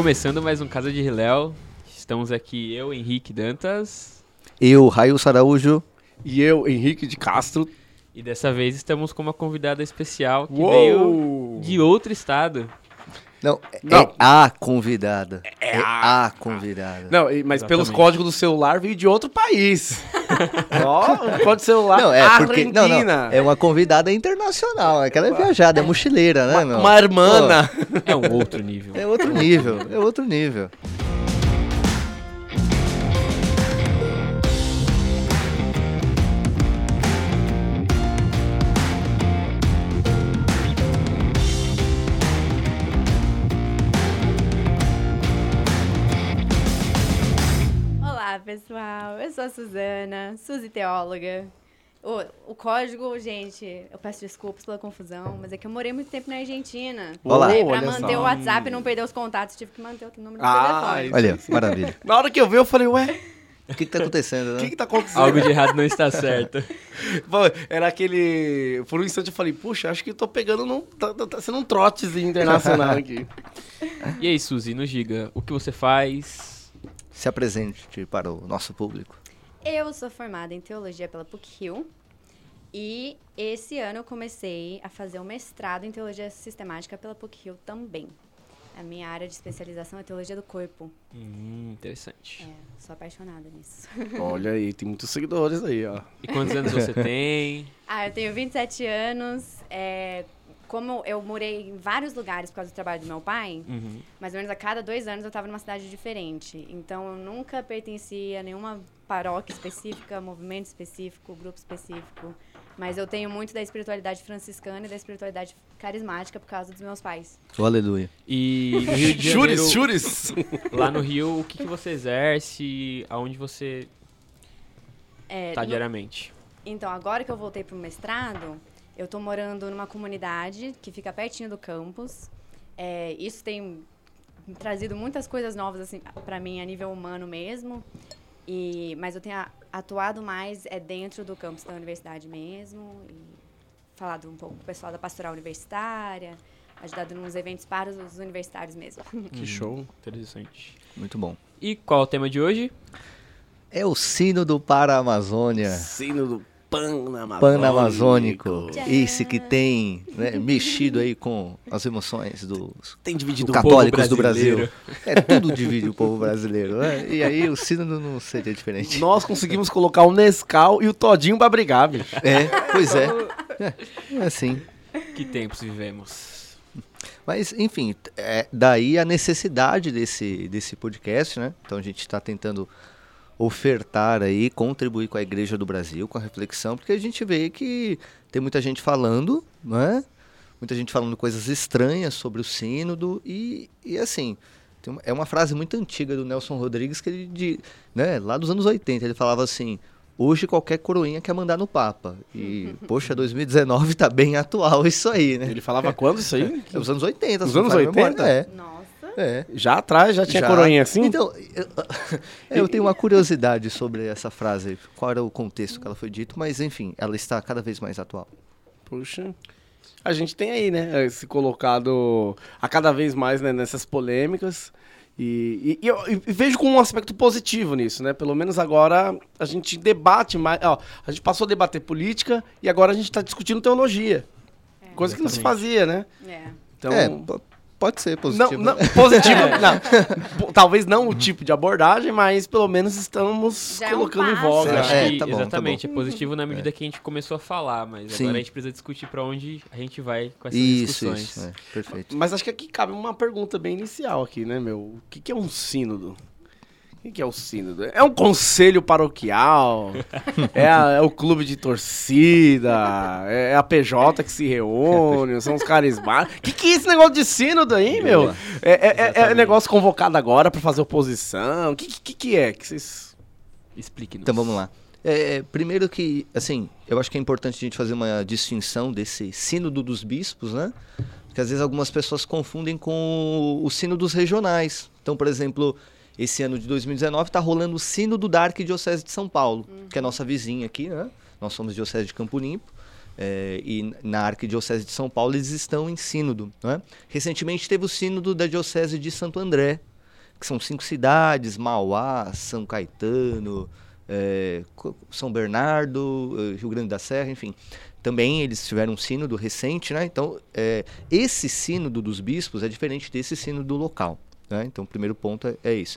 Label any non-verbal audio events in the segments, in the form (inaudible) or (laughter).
Começando mais um Casa de Riléu. Estamos aqui eu, Henrique Dantas. Eu, Raio Saraújo. E eu, Henrique de Castro. E dessa vez estamos com uma convidada especial que Uou! veio de outro estado. Não, é Não. a convidada. É, a- a convidada. Não, mas pelos Exatamente. códigos do celular veio de outro país. (laughs) Ó, o código do celular Não, é porque. Argentina. Não, não. É uma convidada internacional. Aquela é viajada, é mochileira, né, meu? Uma hermana. É um outro nível. É outro nível, é outro nível. Eu sou a Suzana, Suzy Teóloga. O, o código, gente, eu peço desculpas pela confusão, mas é que eu morei muito tempo na Argentina. Olá. E aí, pra Olha manter só. o WhatsApp e não perder os contatos, tive que manter o número do Ah, telefone. Olha, maravilha. Na hora que eu vi, eu falei, ué, O que, que tá (laughs) acontecendo, o né? que que tá acontecendo? Algo de errado não está certo. (laughs) Era aquele... Por um instante eu falei, puxa, acho que tô pegando num... Tá, tá- tá sendo um trotezinho internacional aqui. E aí, Suzy, nos diga, o que você faz? Se apresente para o nosso público. Eu sou formada em teologia pela PUC-Rio e esse ano eu comecei a fazer um mestrado em teologia sistemática pela PUC-Rio também. A minha área de especialização é teologia do corpo. Hum, interessante. É, sou apaixonada nisso. (laughs) Olha aí, tem muitos seguidores aí, ó. E quantos anos você (laughs) tem? Ah, eu tenho 27 anos. É, como eu morei em vários lugares por causa do trabalho do meu pai, Uhum. mais ou menos a cada dois anos eu estava numa cidade diferente. Então eu nunca pertencia a nenhuma paróquia específica, movimento específico, grupo específico. Mas eu tenho muito da espiritualidade franciscana e da espiritualidade carismática por causa dos meus pais. Oh, aleluia. E no Rio de (laughs) Janeiro, (laughs) lá no Rio, o que, que você exerce? Aonde você É, tá no- diariamente? Então, agora que eu voltei para o mestrado, eu tô morando numa comunidade que fica pertinho do campus. É, isso tem trazido muitas coisas novas assim para mim a nível humano mesmo. E mas eu tenho a- atuado mais é dentro do campus da universidade mesmo e falado um pouco com o pessoal da pastoral universitária, ajudado nos eventos para os universitários mesmo. (laughs) Que show. Interessante. Muito bom. E qual é o tema de hoje? É o sino do Para-Amazônia. Sino do Panamazônico. Pan-Amazônico. Esse que tem né, mexido aí com as emoções dos Tem dividido do católicos do Brasil. É, tudo divide o povo brasileiro. né? E aí o sino não seria diferente. Nós conseguimos colocar o Nescau e o Todinho pra brigar, bicho. É, pois é. É, é assim. Que tempos vivemos? Mas, enfim, é, daí a necessidade desse, desse podcast, né? Então a gente está tentando ofertar aí, contribuir com a Igreja do Brasil, com a reflexão, porque a gente vê que tem muita gente falando, né? Muita gente falando coisas estranhas sobre o sínodo e, e assim, tem uma- é uma frase muito antiga do Nelson Rodrigues que ele, de, né, lá dos anos 80, ele falava assim, hoje qualquer coroinha quer mandar no Papa. E, (laughs) poxa, 2019 tá bem atual isso aí, né? Ele falava quando isso aí? (laughs) É os anos 80. Os anos falha a 80? memória, É. Nossa. É. Já atrás já tinha Já. coroinha assim? Então, eu, (laughs) eu tenho uma curiosidade sobre essa frase, qual era o contexto que ela foi dito, mas enfim, ela está cada vez mais atual. Puxa. A gente tem aí, né? Se colocado a cada vez mais né, nessas polêmicas. E, e- e eu e vejo com um aspecto positivo nisso, né? Pelo menos agora a gente debate mais. Ó, a gente passou a debater política e agora a gente está discutindo teologia. Coisa que não se Exatamente. fazia, né? É. Então, É, pode ser não, positivo. não, né? (laughs) positivo, não. P- Talvez não o tipo de abordagem, mas pelo menos estamos Já é um colocando em voga. É, tá bom, tá exatamente, é positivo na medida que a gente começou a falar, mas Sim. agora a gente precisa discutir pra onde a gente vai com essas Isso, discussões. isso. é, perfeito. Mas acho que aqui cabe uma pergunta bem inicial aqui, né, meu? O que, que é um sínodo? O que, é o sínodo? É um conselho paroquial? (laughs) é, a- é o clube de torcida? É a PJ que se reúne? São os carismáticos? O que, que é esse negócio de sínodo aí, meu? Boa. É, é- é- é negócio convocado agora pra fazer oposição? O que, que, que é? Que vocês... Explique-nos. Então vamos lá. É, primeiro que, assim, eu acho que é importante a gente fazer uma distinção desse sínodo dos bispos, né? Porque às vezes algumas pessoas confundem com o sínodo dos regionais. Então, por exemplo, esse ano de 2019 está rolando o sínodo da Arquidiocese de São Paulo, que é a nossa vizinha aqui, né? Nós somos Diocese de Campo Limpo. é, e na Arquidiocese de São Paulo eles estão em sínodo. Né? Recentemente teve o sínodo da Diocese de Santo André, que são cinco cidades, Mauá, São Caetano, é, São Bernardo, eh, Rio Grande da Serra, enfim. Também eles tiveram um sínodo recente, né? Então, é, esse sínodo dos bispos é diferente desse sínodo local. Né? Então, o primeiro ponto é, é isso.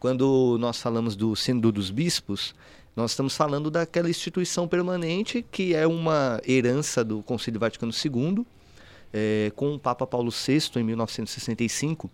Quando nós falamos do sínodo dos bispos, nós estamos falando daquela instituição permanente que é uma herança do Concílio Vaticano II, é, com o Papa Paulo VI em 1965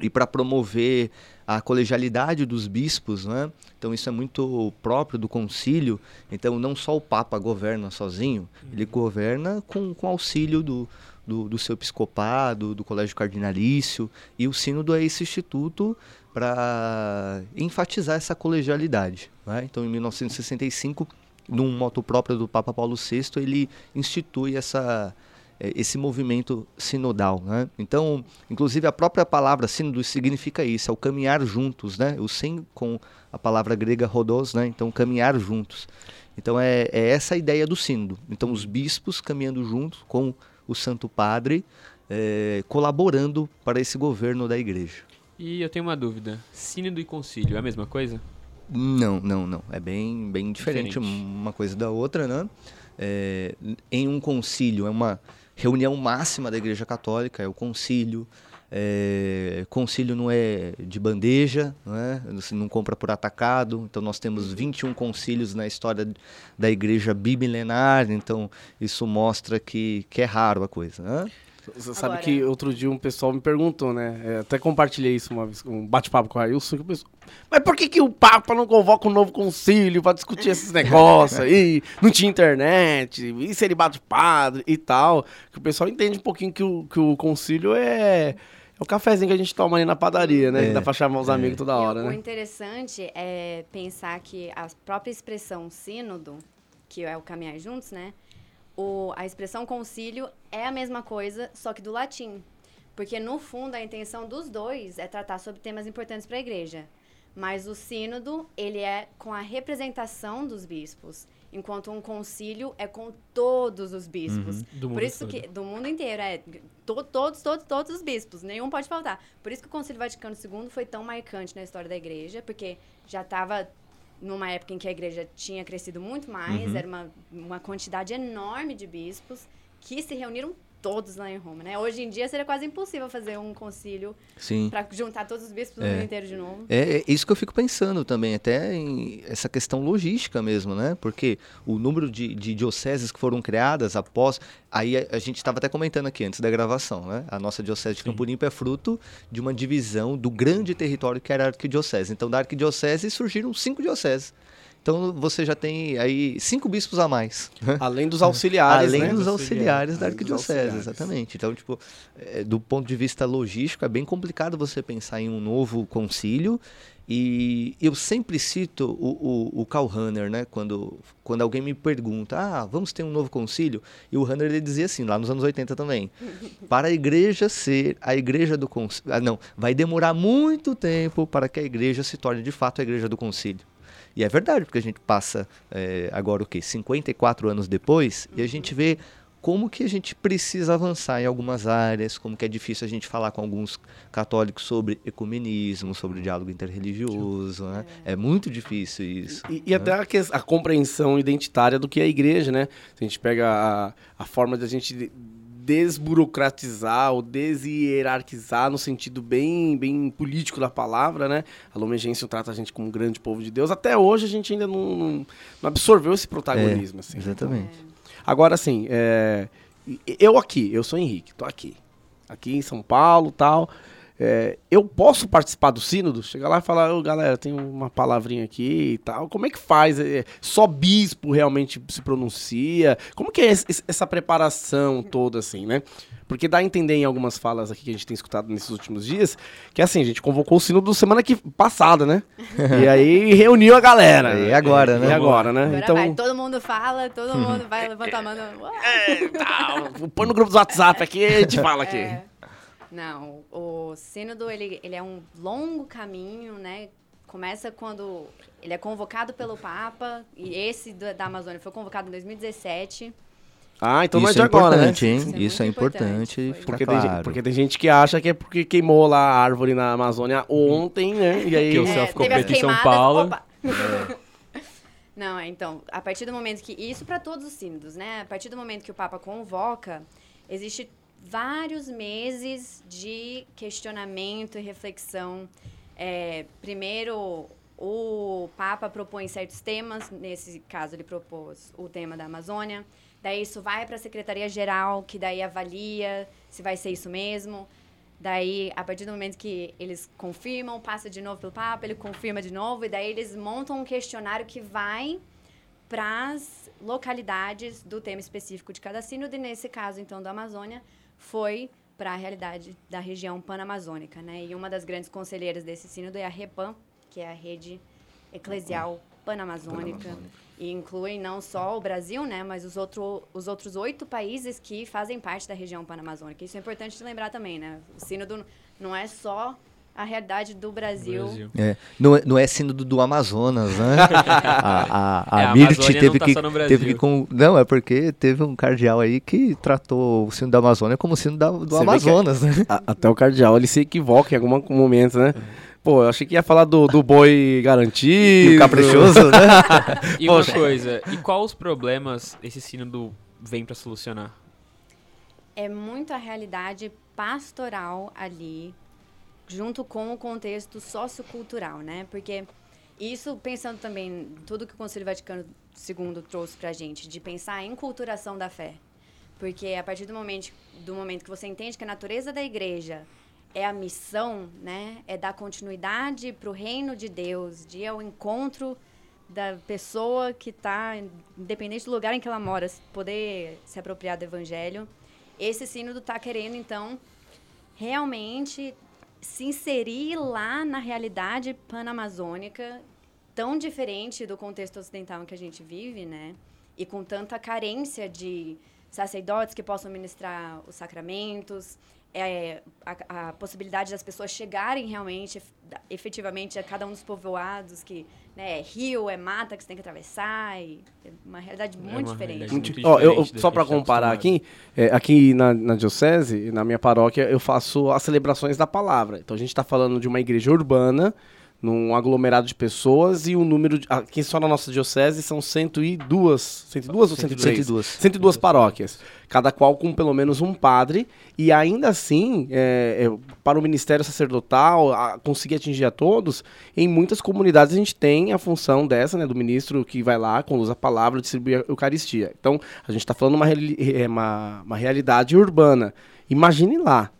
e para promover a colegialidade dos bispos, né? Então isso é muito próprio do concílio. Então não só o Papa governa sozinho, ele governa com, com auxílio do, do, do seu episcopado, do colégio cardinalício e o sínodo é esse instituto para enfatizar essa colegialidade. Né? Então em 1965, num moto próprio do Papa Paulo VI, ele institui essa é, esse movimento sinodal. Né? Então, inclusive a própria palavra sínodo significa isso, é o caminhar juntos, né? o sim com a palavra grega rodos, né? então caminhar juntos. Então é, é essa a ideia do sínodo. Então os bispos caminhando juntos com o Santo Padre, é, colaborando para esse governo da igreja. E eu tenho uma dúvida, sínodo e concílio é a mesma coisa? Não, não, não. É bem, bem diferente, diferente. uma coisa da outra, né? É, em um concílio é uma reunião máxima da Igreja Católica, é o concílio. É, concílio não é de bandeja, não, é? Você não compra por atacado. Então nós temos 21 concílios na história da igreja bimilenar, então isso mostra que, que é raro a coisa. Né? Você sabe Agora... que outro dia um pessoal me perguntou, né? É, até compartilhei isso uma vez, um bate-papo com a Ailson. Mas por que, que o Papa não convoca um novo concílio para discutir esses negócios aí? Não tinha internet, e se ele bate padre e tal. Que o pessoal entende um pouquinho que o, que o concílio é. É o cafezinho que a gente toma ali na padaria, né? É, dá pra chamar os é. amigos toda hora, né? O interessante é pensar que a própria expressão sínodo, que é o caminhar juntos, né? o, a expressão concílio é a mesma coisa, só que do latim. Porque, no fundo, a intenção dos dois é tratar sobre temas importantes para a igreja. Mas o sínodo, ele é com a representação dos bispos, enquanto um concílio é com todos os bispos. Uhum, Por isso todo. que do mundo inteiro é to, todos, todos, todos os bispos, nenhum pode faltar. Por isso que o Concílio Vaticano II foi tão marcante na história da igreja, porque já estava numa época em que a igreja tinha crescido muito mais, uhum. era uma, uma quantidade enorme de bispos que se reuniram todos lá em Roma, né? Hoje em dia seria quase impossível fazer um concílio para juntar todos os bispos do é. mundo inteiro de novo. É, é, isso que eu fico pensando também, até em essa questão logística mesmo, né? Porque o número de, de dioceses que foram criadas após... Aí a, a gente estava até comentando aqui antes da gravação, né? A nossa diocese de Campo Limpo é fruto de uma divisão do grande território que era a arquidiocese. Então, da arquidiocese surgiram cinco dioceses. Então você já tem aí cinco bispos a mais. Além dos auxiliares, Além né? dos auxiliares da arquidiocese, exatamente. Então, tipo, é, do ponto de vista logístico, é bem complicado você pensar em um novo concílio. E eu sempre cito o, o, o Karl Rahner, né? Quando, quando alguém me pergunta, ah, vamos ter um novo concílio? E o Rahner ele dizia assim, lá nos anos 80 também, (laughs) para a igreja ser a igreja do concílio... Ah, não, vai demorar muito tempo para que a igreja se torne de fato a igreja do concílio. E é verdade, porque a gente passa é, agora o quê? 54 anos depois e a gente vê como que a gente precisa avançar em algumas áreas, como que é difícil a gente falar com alguns católicos sobre ecumenismo, sobre diálogo interreligioso, né? É muito difícil isso. E, e né? até a, a, compreensão identitária do que é a igreja, né? Se a gente pega a, a forma de a gente desburocratizar ou deshierarquizar no sentido bem, bem político da palavra, né? A Lumen Gentium trata a gente como um grande povo de Deus. Até hoje a gente ainda não, não, não absorveu esse protagonismo. É, assim. Exatamente. Agora, assim, é, eu aqui, eu sou Henrique, tô aqui. Aqui em São Paulo tal. É, eu posso participar do sínodo? Chegar lá e falar, oh, galera, tem uma palavrinha aqui e tal. Como é que faz? É, só bispo realmente se pronuncia? Como que é essa preparação toda, assim, né? Porque dá a entender em algumas falas aqui que a gente tem escutado nesses últimos dias, que assim, a gente convocou o sínodo semana que passada, né? (laughs) e aí reuniu a galera. E agora, né? E agora, né? Agora então vai, todo mundo fala, todo mundo vai levantar a mão. (laughs) É, tá, põe no grupo do WhatsApp aqui e a gente fala aqui. É. Não, o sínodo ele, ele é um longo caminho, né? Começa quando ele é convocado pelo Papa, e esse da Amazônia foi convocado em 2017. Ah, então é Isso de é agora, né? importante, hein? Isso é Isso é importante, importante Porque, tem, claro. gente- porque tem gente que acha que é porque queimou lá a árvore na Amazônia ontem, né? E aí. Que o céu ficou teve as preto em São Paulo. opa. Não, é, então, a partir do momento que. e Isso para todos os sínodos, né? A partir do momento que o Papa convoca, existe vários meses de questionamento e reflexão. É, primeiro, o Papa propõe certos temas, nesse caso, ele propôs o tema da Amazônia. Daí isso vai para a Secretaria-Geral, que daí avalia se vai ser isso mesmo. Daí, a partir do momento que eles confirmam, passa de novo pelo Papa, ele confirma de novo, e daí eles montam um questionário que vai para as localidades do tema específico de cada sínodo, e nesse caso, então, da Amazônia, foi para a realidade da região panamazônica, né? E uma das grandes conselheiras desse sínodo é a REPAM, que é a Rede Eclesial Panamazônica, e inclui não só o Brasil, né, mas os, outro, os outros oito países que fazem parte da região panamazônica. Isso é importante lembrar também, né? O sínodo não é só a realidade do Brasil. Brasil. É, não, é- não é sínodo do Amazonas, né? (laughs) a a, a É, a Mirti teve tá que, só no Brasil. teve que com, não é porque teve um cardeal aí que tratou o sino da Amazônia como sino da- do Você Amazonas, né? A- até o cardeal ele se equivoca em algum momento, né? Pô, eu achei que ia falar do, do boi garantido. E o caprichoso, né? (laughs) E uma coisa, e quais os problemas esse sínodo vem para solucionar? É muito a realidade pastoral ali, junto com o contexto sociocultural, né? Porque isso, pensando também tudo que o Conselho Vaticano II trouxe pra gente, de pensar em culturação da fé. Porque a partir do momento, do momento que você entende que a natureza da igreja é a missão, né? É dar continuidade para o reino de Deus, de ir ao encontro da pessoa que está, independente do lugar em que ela mora, poder se apropriar do evangelho. Esse sínodo está querendo, então, realmente se inserir lá na realidade panamazônica, tão diferente do contexto ocidental em que a gente vive, né? E com tanta carência de sacerdotes que possam ministrar os sacramentos, é, a, a possibilidade das pessoas chegarem realmente, ef- efetivamente, a cada um dos povoados, que né, é rio, é mata que você tem que atravessar, e é uma realidade É muito uma diferente. realidade muito Ó, eu- diferente do só que para tá comparar aqui, é, aqui na, na diocese, na minha paróquia, eu faço as celebrações da palavra. Então a gente está falando de uma igreja urbana, num aglomerado de pessoas e o número de, aqui só na nossa diocese são 102, 102 ou 103? 102. 102 paróquias, cada qual com pelo menos um padre, e ainda assim, é, é, para o ministério sacerdotal a- conseguir atingir a todos, em muitas comunidades a gente tem a função dessa, né, do ministro que vai lá, conduz a palavra, distribui a Eucaristia. Então, a gente está falando uma, é, uma, uma realidade urbana. Imagine lá.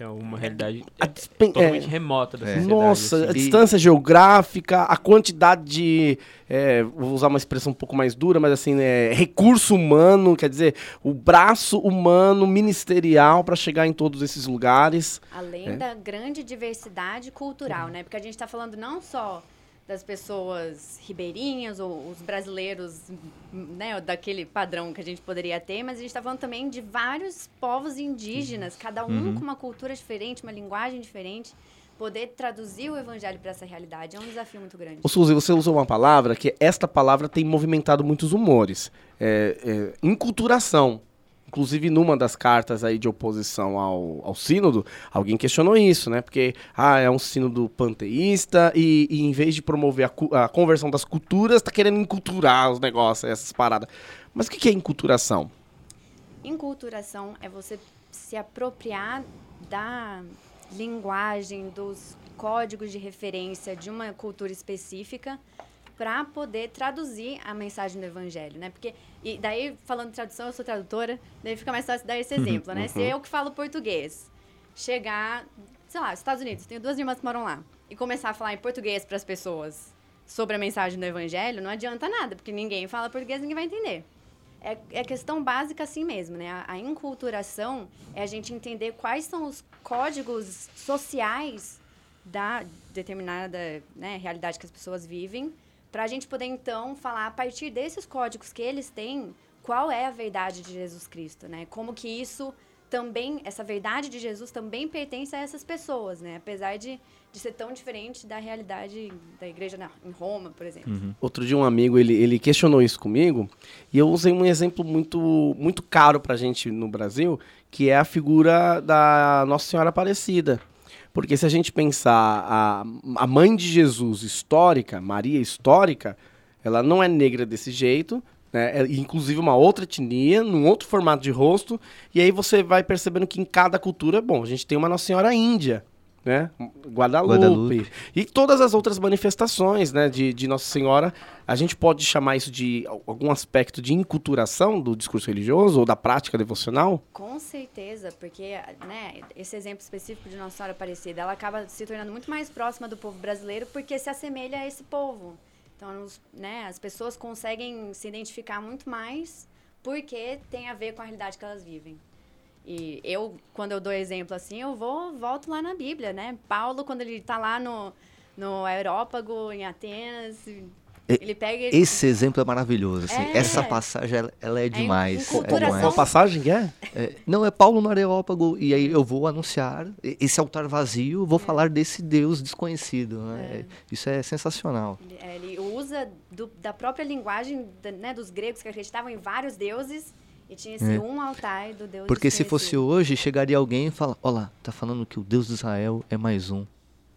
Que é uma realidade A dispen- totalmente é, remota da É. sociedade. nossa, assim. a distância geográfica, a quantidade de. é, vou usar uma expressão um pouco mais dura, mas assim, é, recurso humano, quer dizer, o braço humano ministerial para chegar em todos esses lugares. Além É. da grande diversidade cultural, né? Porque a gente está falando não só das pessoas ribeirinhas ou os brasileiros, né, daquele padrão que a gente poderia ter, mas a gente está falando também de vários povos indígenas, cada um com uma cultura diferente, uma linguagem diferente. Poder traduzir o evangelho para essa realidade é um desafio muito grande. Ô Suzy, você usou uma palavra que esta palavra tem movimentado muitos humores. É, é, enculturação. Inclusive, numa das cartas aí de oposição ao, ao sínodo, alguém questionou isso, né? Porque, ah, é um sínodo panteísta e, e em vez de promover a, a conversão das culturas, tá querendo enculturar os negócios, essas paradas. Mas o que que é enculturação? Enculturação é você se apropriar da linguagem, dos códigos de referência de uma cultura específica para poder traduzir a mensagem do evangelho, né? Porque e daí falando de tradução, eu sou tradutora, daí fica mais fácil dar esse (laughs) exemplo, né? Se eu que falo português, chegar, sei lá, Estados Unidos, tenho duas irmãs que moram lá, e começar a falar em português para as pessoas sobre a mensagem do evangelho, não adianta nada, porque ninguém fala português, ninguém vai entender. É, é questão básica assim mesmo, né? A, a enculturação é a gente entender quais são os códigos sociais da determinada né, realidade que as pessoas vivem, para a gente poder então falar a partir desses códigos que eles têm, qual é a verdade de Jesus Cristo, né? Como que isso também, essa verdade de Jesus também pertence a essas pessoas, né? Apesar de, de ser tão diferente da realidade da igreja na, em Roma, por exemplo. Uhum. Outro dia um amigo, ele, ele questionou isso comigo, e eu usei um exemplo muito, muito caro pra gente no Brasil, que é a figura da Nossa Senhora Aparecida. Porque se a gente pensar a, a mãe de Jesus histórica, Maria histórica, ela não é negra desse jeito, né? É, inclusive uma outra etnia, num outro formato de rosto, e aí você vai percebendo que em cada cultura, bom, a gente tem uma Nossa Senhora Índia, né? Guadalupe, Guadalupe. E todas as outras manifestações né, de, de Nossa Senhora, a gente pode chamar isso de algum aspecto de inculturação do discurso religioso ou da prática devocional? Com certeza, porque né, esse exemplo específico de Nossa Senhora Aparecida, ela acaba se tornando muito mais próxima do povo brasileiro porque se assemelha a esse povo. Então, né, as pessoas conseguem se identificar muito mais porque tem a ver com a realidade que elas vivem. E eu, quando eu dou exemplo assim, eu vou volto lá na Bíblia, né? Paulo, quando ele está lá no, no Aerópago, em Atenas, ele pega... Esse exemplo é maravilhoso. Assim. É. Essa passagem, ela, ela é, é demais. É demais. Qual passagem que é? é? Não, é Paulo no Areópago. E aí eu vou anunciar esse altar vazio, vou é. falar desse Deus desconhecido. Né? É. Isso é sensacional. Ele, usa do, da própria linguagem né, dos gregos que acreditavam em vários deuses e tinha esse é. um altar do Deus Porque se fosse hoje, chegaria alguém e fala, olha lá, tá falando que o Deus de Israel é mais um.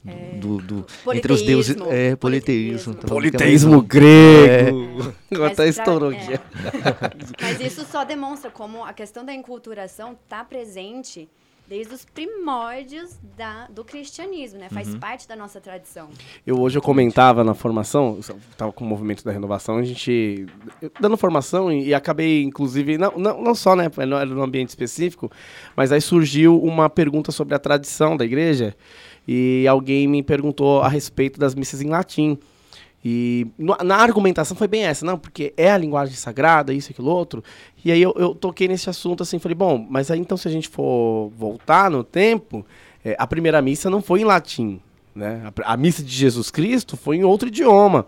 É. Do, do, entre os deuses. É, politeísmo. Politeísmo, politeísmo grego. É. Agora tá estourou aqui. É. (laughs) Mas isso só demonstra como a questão da enculturação está presente desde os primórdios da, do cristianismo, né? Faz uhum. parte da nossa tradição. Eu hoje eu comentava na formação, estava com o movimento da renovação, a gente dando formação e, e acabei, inclusive, não, não, não só, né, não era num ambiente específico, mas aí surgiu uma pergunta sobre a tradição da igreja e alguém me perguntou a respeito das missas em latim. E na argumentação foi bem essa, não, porque é a linguagem sagrada, isso, aquilo, outro. E aí eu, eu toquei nesse assunto assim, falei, bom, mas aí então se a gente for voltar no tempo, é, a primeira missa não foi em latim, né? A, a, missa de Jesus Cristo foi em outro idioma.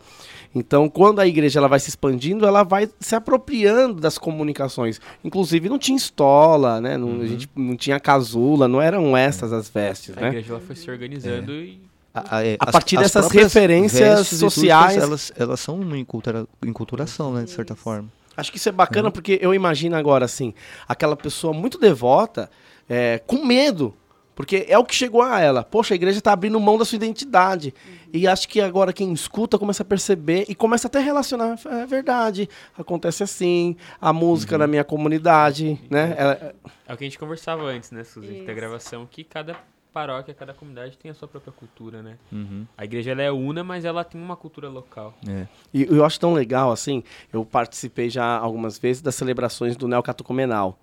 Então, quando a igreja ela vai se expandindo, ela vai se apropriando das comunicações. Inclusive, não tinha estola, né? Não, uhum. A gente não tinha casula, não eram essas as vestes, a né? A igreja ela foi se organizando é. e a, a, é, a partir as, dessas referências sociais. Elas, elas são uma encultura, enculturação, né, de certa forma. Acho que isso é bacana, uhum. porque eu imagino agora, assim, aquela pessoa muito devota, é, com medo. Porque é o que chegou a ela. Poxa, a igreja está abrindo mão da sua identidade. Uhum. E acho que agora quem escuta começa a perceber e começa até a relacionar. É verdade, acontece assim, a música uhum. na minha comunidade, né? É, é o que a gente conversava antes, né, Suzy, da gravação, que cada paróquia, cada comunidade tem a sua própria cultura, né? Uhum. A igreja ela é una, mas ela tem uma cultura local. É. E eu acho tão legal, assim, eu participei já algumas vezes das celebrações do Neocatocomenal.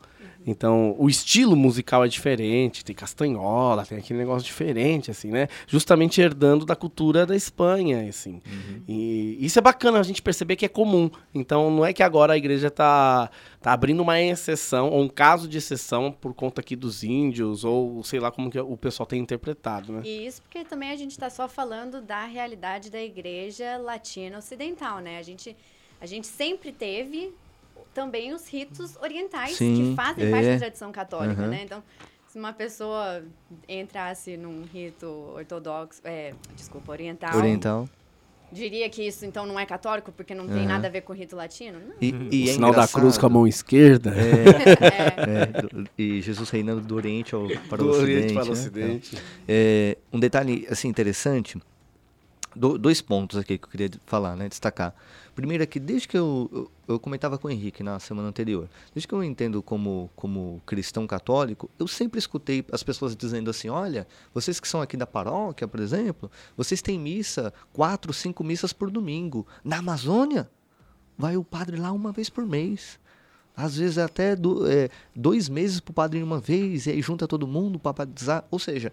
Então, o estilo musical é diferente, tem castanhola, tem aquele negócio diferente, assim, né? Justamente herdando da cultura da Espanha, assim. Uhum. E isso é bacana a gente perceber que é comum. Então, não é que agora a igreja está tá abrindo uma exceção, ou um caso de exceção por conta aqui dos índios, ou sei lá como que o pessoal tem interpretado, né? E isso porque também a gente está só falando da realidade da igreja latina ocidental, né? A gente, a gente sempre teve também os ritos orientais Sim, que fazem é. parte da tradição católica, uhum. né? Então, se uma pessoa entrasse num rito ortodoxo, é, desculpa, oriental, oriental, diria que isso então não é católico porque não tem nada a ver com o rito latino? Não. E, e o é sinal da cruz com a mão esquerda. É, (laughs) é. e Jesus reinando do Oriente ao, para do o Ocidente. Oriente para o né? Ocidente. É, um detalhe assim interessante, do, dois pontos aqui que eu queria falar, né, destacar. Primeiro é que desde que eu, eu, eu, comentava com o Henrique na semana anterior, desde que eu entendo como, como cristão católico, eu sempre escutei as pessoas dizendo assim, olha, vocês que são aqui da paróquia, por exemplo, vocês têm missa, quatro, cinco missas por domingo. Na Amazônia, vai o padre lá uma vez por mês. Às vezes até do, é, dois meses para o padre uma vez, e aí junta todo mundo para batizar. Ou seja,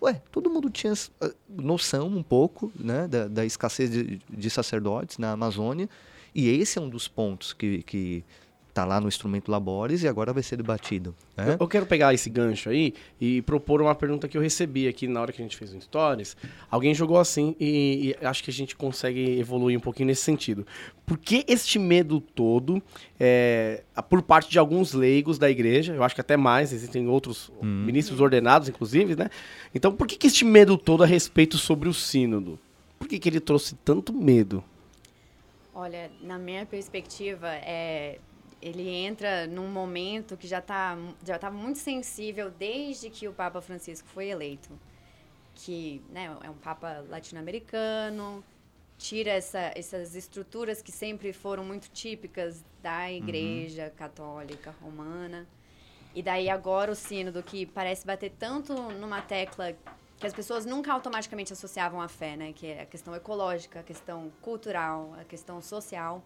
Ué, todo mundo tinha ah, noção um pouco né, da, da escassez de, de, sacerdotes na Amazônia, e esse é um dos pontos que está lá no instrumento Labores e agora vai ser debatido. Né? Eu quero pegar esse gancho aí e propor uma pergunta que eu recebi aqui na hora que a gente fez o Stories. Alguém jogou assim e, e acho que a gente consegue evoluir um pouquinho nesse sentido. Por que este medo todo é, por parte de alguns leigos da igreja? Eu acho que até mais, existem outros hum. ministros ordenados, inclusive, né? Então, por que, que este medo todo a respeito sobre o sínodo? Por que, que ele trouxe tanto medo? Olha, na minha perspectiva, é, ele entra num momento que já está já tá muito sensível desde que o Papa Francisco foi eleito. Que né, é um Papa latino-americano, tira essa, essas estruturas que sempre foram muito típicas da. Igreja uhum. Católica Romana. E daí agora o sínodo que parece bater tanto numa tecla que as pessoas nunca automaticamente associavam à fé, né? Que é a questão ecológica, a questão cultural, a questão social.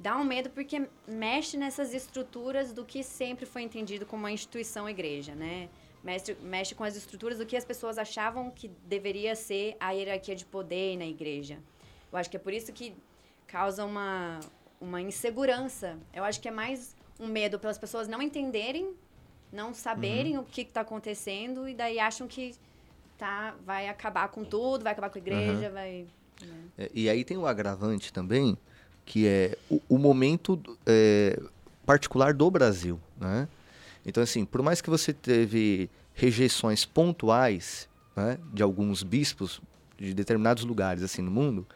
Dá um medo porque mexe nessas estruturas do que sempre foi entendido como a instituição igreja, né? Mexe, mexe com as estruturas do que as pessoas achavam que deveria ser a hierarquia de poder na igreja. Eu acho que é por isso que causa uma, uma insegurança. Eu acho que é mais um medo pelas pessoas não entenderem, não saberem uhum. o que está acontecendo e daí acham que tá, vai acabar com tudo, vai acabar com a igreja, uhum. vai. Né? É, e aí tem o agravante também, que é o, o momento é, particular do Brasil, né? Então, assim, por mais que você teve rejeições pontuais né, de alguns bispos de determinados lugares assim no mundo,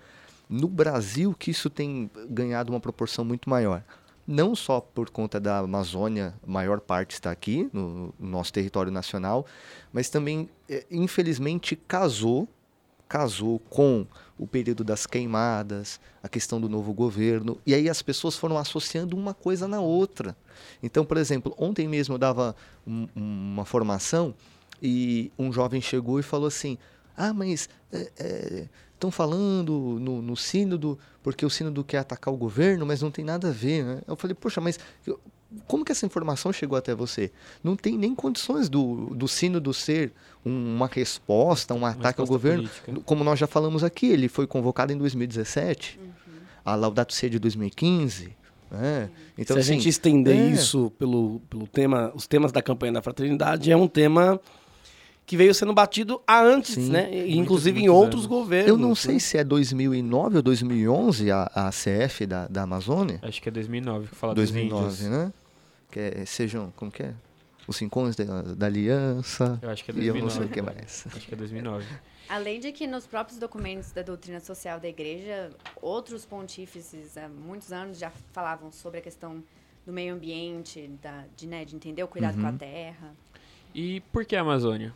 no Brasil que isso tem ganhado uma proporção muito maior não só por conta da Amazônia, a maior parte está aqui, no, no nosso território nacional, mas também, é, infelizmente, casou, casou com o período das queimadas, a questão do novo governo, e aí as pessoas foram associando uma coisa na outra. Então, por exemplo, ontem mesmo eu dava um, uma formação e um jovem chegou e falou assim: Ah, mas é, é, estão falando no, no sínodo, porque o sínodo quer atacar o governo, mas não tem nada a ver. Né? Eu falei, poxa, mas como que essa informação chegou até você? Não tem nem condições do, do sínodo ser um, uma resposta, um uma ataque resposta ao governo. Política. Como nós já falamos aqui, ele foi convocado em 2017, uhum. a Laudato Si de 2015. Né? Então, Se assim, a gente estender é... isso pelo, pelo tema, os temas da campanha da fraternidade, é um tema que veio sendo batido há antes, Sim, né? Muitos, inclusive muitos em outros anos. governos. Eu não né? sei se é 2009 ou 2011 a, a CF da, da Amazônia. Acho que é 2009 que fala 2009, dos né? Que é, sejam, como que é? Os encontros da, da aliança. Eu acho que é 2009. E eu não sei o que mais. Acho que é 2009. Além de que nos próprios documentos da doutrina social da igreja, outros pontífices há muitos anos já falavam sobre a questão do meio ambiente, da, de, né, de entender o cuidado uhum. com a uhum. terra. E por que a Amazônia?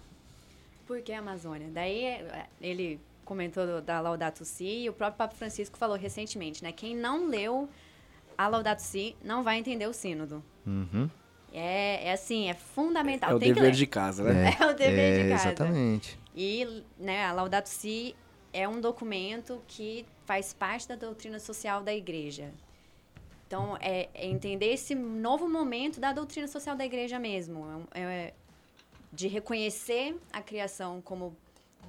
Por que a Amazônia? Daí é, ele comentou da Laudato Si e o próprio Papa Francisco falou recentemente, né? Quem não leu a Laudato Si não vai entender o sínodo. Uhum. É, é assim, é fundamental. É o Tem dever de casa, né? É, (laughs) é o dever é, de casa. Exatamente. E né, a Laudato Si é um documento que faz parte da doutrina social da igreja. Então, é, é entender esse novo momento da doutrina social da igreja mesmo. É, é de reconhecer a criação como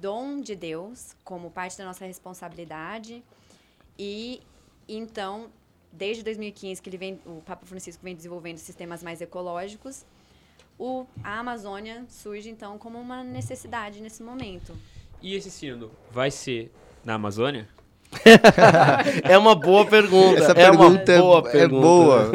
dom de Deus, como parte da nossa responsabilidade. E então, desde 2015 que ele vem, o Papa Francisco vem desenvolvendo sistemas mais ecológicos, o, a Amazônia surge então como uma necessidade nesse momento. E esse sínodo vai ser na Amazônia? (laughs) é uma boa pergunta. Essa é pergunta uma boa é, pergunta. é boa.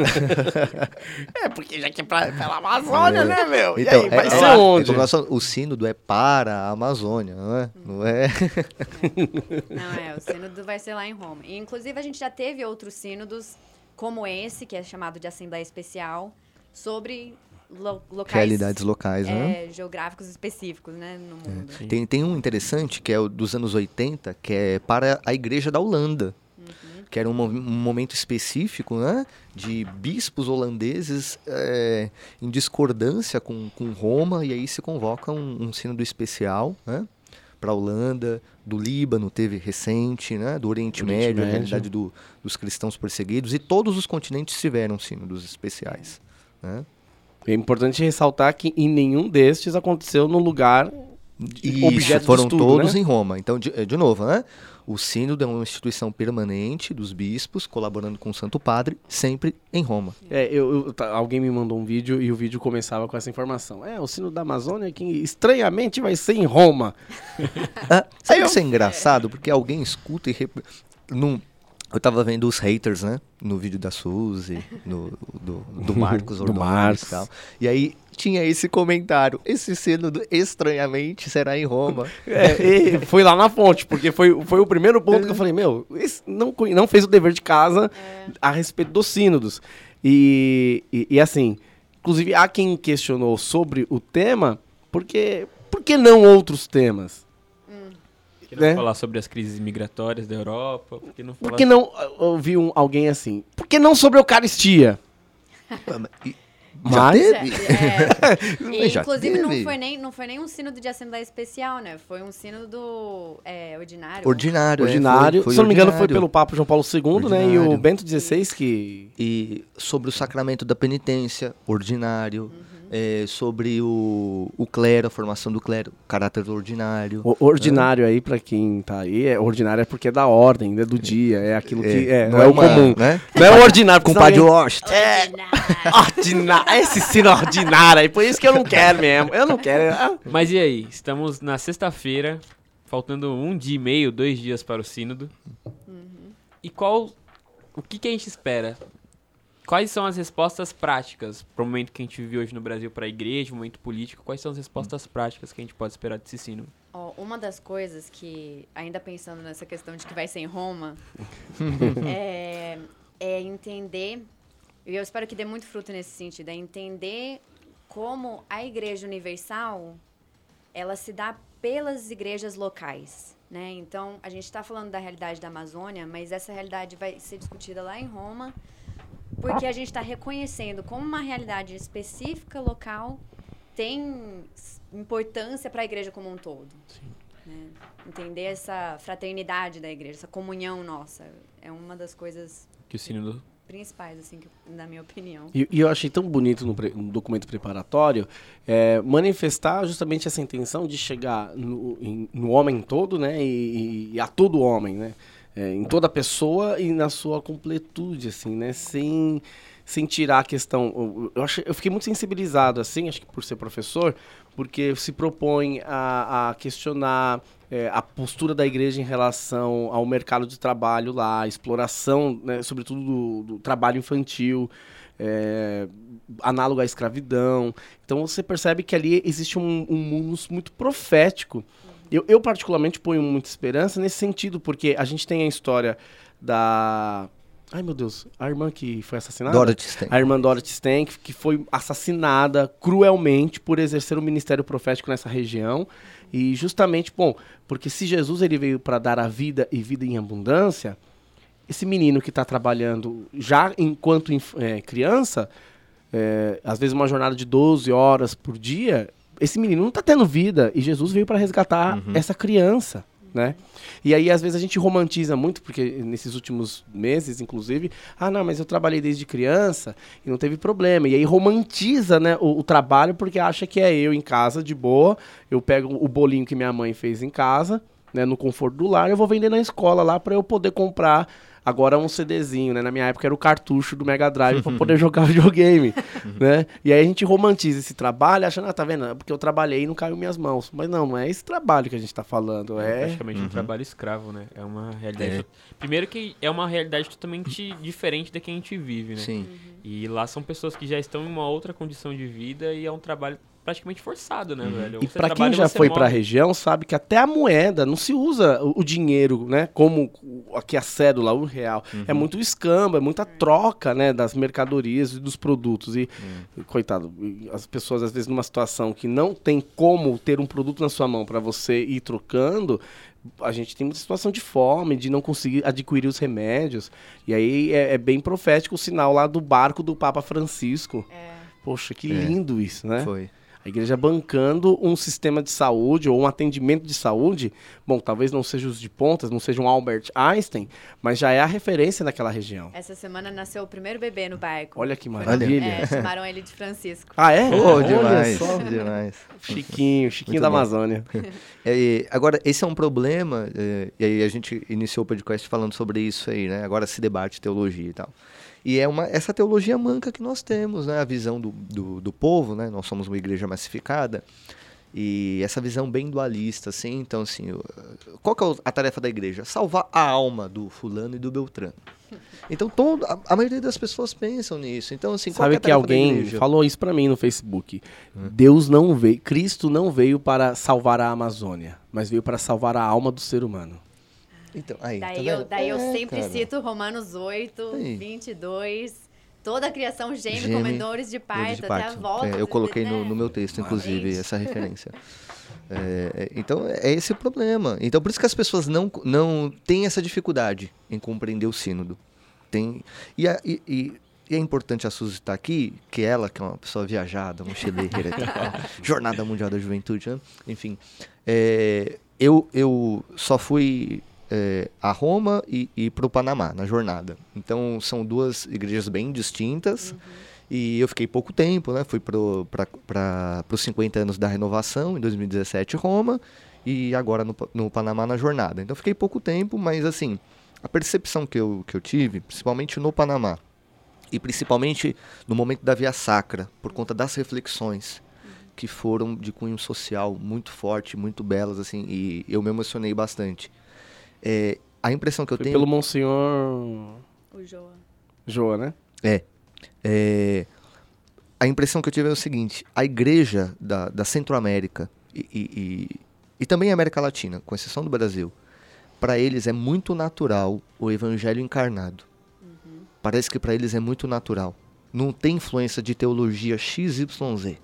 (laughs) é, porque já que é pra, pela Amazônia, é. né, meu? Então, aí, vai é, ser é, onde? o sínodo é para a Amazônia, não é? Não é? (laughs) Não, é, o sínodo vai ser lá em Roma. E, inclusive, a gente já teve outros sínodos, como esse, que é chamado de Assembleia Especial, sobre lo locais... Realidades locais, né? É, geográficos específicos, né, no mundo. É. Tem, tem um interessante, que é o dos anos 80, que é para a Igreja da Holanda. Uhum. Que era um, um, momento específico, né? De bispos holandeses é, em discordância com, com Roma, e aí se convoca um, um sínodo especial, né? para a Holanda, do Líbano teve recente, né? do Oriente, Oriente Médio, Médio, a realidade do, dos cristãos perseguidos, e todos os continentes tiveram sínodos especiais. Né? É importante ressaltar que em nenhum destes aconteceu no lugar Isso, foram estudo, todos né? em Roma. Então, de, de novo, né? O sínodo é uma instituição permanente dos bispos, colaborando com o Santo Padre, sempre em Roma. É, eu, eu, tá, alguém me mandou um vídeo e o vídeo começava com essa informação. É, o sínodo da Amazônia que estranhamente vai ser em Roma. ah, sabe eu... isso é engraçado? Porque alguém escuta e... Rep... Num, eu tava vendo os haters, né? No vídeo da Suzy, no, do, do (laughs) Marcos do Marcos. e tal. E aí tinha esse comentário. Esse sínodo, estranhamente, será em Roma. (laughs) É, foi lá na fonte, porque foi, foi o primeiro ponto que eu falei, meu, esse não, não fez o dever de casa é. a respeito dos sínodos. E, e, e, assim, inclusive há quem questionou sobre o tema, porque por que não outros temas? Que não né? falar sobre as crises migratórias da Europa? Por que não falar... Por que não, ouvi um, alguém assim, por que não sobre a Eucaristia? Mas teve. É, (laughs) é. inclusive não foi nem não foi nem um sínodo de assembleia especial, né? Foi um sínodo é, ordinário. Ordinário, ordinário. É, foi, foi Se não me engano foi pelo Papa João Paulo II, ordinário. né? E o Bento XVI que e sobre o sacramento da penitência, ordinário. Uhum é, sobre o, o clero, a formação do clero, caráter ordinário. O ordinário é. aí, para quem tá aí, é ordinário é porque é da ordem, é do dia, é aquilo que é, não, é, é o uma, comum. Né? Não é o ordinário. Com o padre Washington. É, ordinário. Esse sino ordinário aí, por isso que eu não quero mesmo. Eu não quero. Mas e aí, estamos na sexta-feira, faltando um dia e meio, dois dias para o sínodo. Uhum. E qual... O que, que a gente espera Quais são as respostas práticas para o momento que a gente vive hoje no Brasil para a igreja, o momento político? Quais são as respostas práticas que a gente pode esperar desse sino? Oh, uma das coisas que, ainda pensando nessa questão de que vai ser em Roma, (laughs) é, é entender, e eu espero que dê muito fruto nesse sentido, é entender como a Igreja Universal ela se dá pelas igrejas locais. Né? Então, a gente está falando da realidade da Amazônia, mas essa realidade vai ser discutida lá em Roma porque a gente está reconhecendo como uma realidade específica local tem importância para a igreja como um todo. Né? Entender essa fraternidade da igreja, essa comunhão nossa, é uma das coisas que o sínodo principais, assim, que, na minha opinião. E, e, eu achei tão bonito no, no documento preparatório é, manifestar justamente essa intenção de chegar no, em, no homem todo, né, e, e, a todo homem, né, é, em toda pessoa e na sua completude, assim, né? Sem, sem tirar a questão. Eu, achei, eu fiquei muito sensibilizado, assim, acho que por ser professor, porque se propõe a, a questionar é, a postura da igreja em relação ao mercado de trabalho lá, a exploração, né, sobretudo do, do trabalho infantil. É, análogo à escravidão. Então você percebe que ali existe um, um mundo muito profético eu, eu, particularmente, ponho muita esperança nesse sentido, porque a gente tem a história da. Ai, meu Deus, a irmã que foi assassinada? Dorothy Stank. A irmã Dorothy Stank, que foi assassinada cruelmente por exercer o ministério profético nessa região. E justamente, bom, porque se Jesus ele veio para dar a vida e vida em abundância, esse menino que está trabalhando já enquanto é, criança, é, às vezes uma jornada de 12 horas por dia, esse menino não está tendo vida e Jesus veio para resgatar uhum. essa criança, né? E aí às vezes a gente romantiza muito porque nesses últimos meses, inclusive, ah não, mas eu trabalhei desde criança e não teve problema. E aí romantiza, né, o, o trabalho porque acha que é eu em casa de boa, eu pego o bolinho que minha mãe fez em casa, né, no conforto do lar, eu vou vender na escola lá para eu poder comprar Agora é um CDzinho, né? Na minha época era o cartucho do Mega Drive para poder (laughs) jogar videogame, né? E aí a gente romantiza esse trabalho, achando, ah, tá vendo? É porque eu trabalhei e não caiu minhas mãos. Mas não, não é esse trabalho que a gente tá falando. É, é praticamente uhum. um trabalho escravo, né? É uma realidade. É. Primeiro que é uma realidade totalmente diferente da que a gente vive, né? Sim. Uhum. E lá são pessoas que já estão em uma outra condição de vida e é um trabalho praticamente forçado, né, uhum. velho? e para quem já foi para a região, sabe que até a moeda não se usa o, o dinheiro, né? Como aqui a cédula, o real. É uhum. É muito escambo, é muita troca, né? Das mercadorias e dos produtos. E, uhum. coitado, as pessoas às vezes numa situação que não tem como ter um produto na sua mão para você ir trocando, a gente tem muita situação de fome, de não conseguir adquirir os remédios. E aí é, é bem profético o sinal lá do barco do Papa Francisco. É. Poxa, que é. lindo isso, né? Foi. A igreja bancando um sistema de saúde ou um atendimento de saúde, bom, talvez não seja os de pontas, não seja um Albert Einstein, mas já é a referência naquela região. Essa semana nasceu o primeiro bebê no barco. Olha que maravilha. É, chamaram ele de Francisco. Ah, é? Olha demais, só. demais. Chiquinho, Chiquinho Muito da bom. Amazônia. (laughs) É, agora, esse é um problema, é, e aí a gente iniciou o podcast falando sobre isso aí, né? Agora se debate teologia e tal. E é uma, essa teologia manca que nós temos, né? A visão do, do, do povo, né? Nós somos uma igreja massificada. E essa visão bem dualista, assim. Então, assim, qual que é a tarefa da igreja? Salvar a alma do fulano e do beltrano. Então, todo, a, a maioria das pessoas pensam nisso. Então, assim, Sabe que, é que alguém falou isso pra mim no Facebook. Deus não veio, Cristo não veio para salvar a Amazônia, mas veio para salvar a alma do ser humano. Então, aí, tá Daí, eu, vendo? daí eu É, sempre cara. cito Romanos 8, Aí. 22. Toda a criação geme, Geme, com dores de parto, de até a parto. volta. É, eu coloquei no, né? no meu texto, inclusive, Gente. essa (laughs) referência. É, é, então, é esse o problema. Então, por isso que as pessoas não, não têm essa dificuldade em compreender o sínodo. Tem, e, a- e- e- e é importante a Suzy estar aqui, que ela, que é uma pessoa viajada, mochileira e tal, (laughs) Jornada Mundial da Juventude, né? enfim. é, eu, eu só fui é, a Roma e, e para o Panamá, na jornada. Então, são duas igrejas bem distintas. E eu fiquei pouco tempo, né? Fui para os 50 anos da renovação, em 2017, Roma, e agora no, no Panamá na jornada. Então fiquei pouco tempo, mas assim, a percepção que eu, que eu tive, principalmente no Panamá, e principalmente no momento da Via Sacra, por conta das reflexões que foram de cunho social muito forte, muito belas, assim, e eu me emocionei bastante. É, a impressão que eu Foi tenho... pelo Monsenhor O Joa. Joa, né? É. É, a impressão que eu tive é o seguinte: a igreja da, da Centro-América e, e, e, e também a América Latina, com exceção do Brasil, para eles é muito natural o evangelho encarnado. Parece que para eles é muito natural. Não tem influência de teologia XYZ.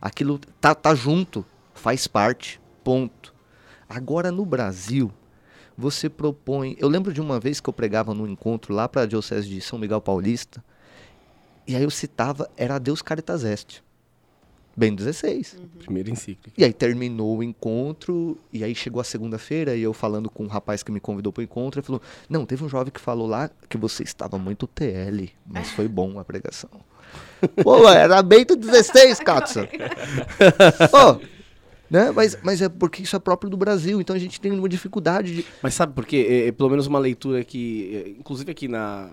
Aquilo tá, tá junto, faz parte, ponto. Agora no Brasil, você propõe. Eu lembro de uma vez que eu pregava num encontro lá para a Diocese de São Miguel Paulista, e aí eu citava, era Deus Caritas Est. Bem 16. Primeira encíclica. E aí terminou o encontro, e aí chegou a segunda-feira, e eu falando com um rapaz que me convidou para o encontro, ele falou: Não, teve um jovem que falou lá que você estava muito TL, mas foi bom a pregação. (laughs) Pô, era Bento 16, Katsa. Pô, né? Mas, mas é porque isso é próprio do Brasil, então a gente tem uma dificuldade de. Mas sabe por quê? É, é pelo menos uma leitura que, é, inclusive aqui na,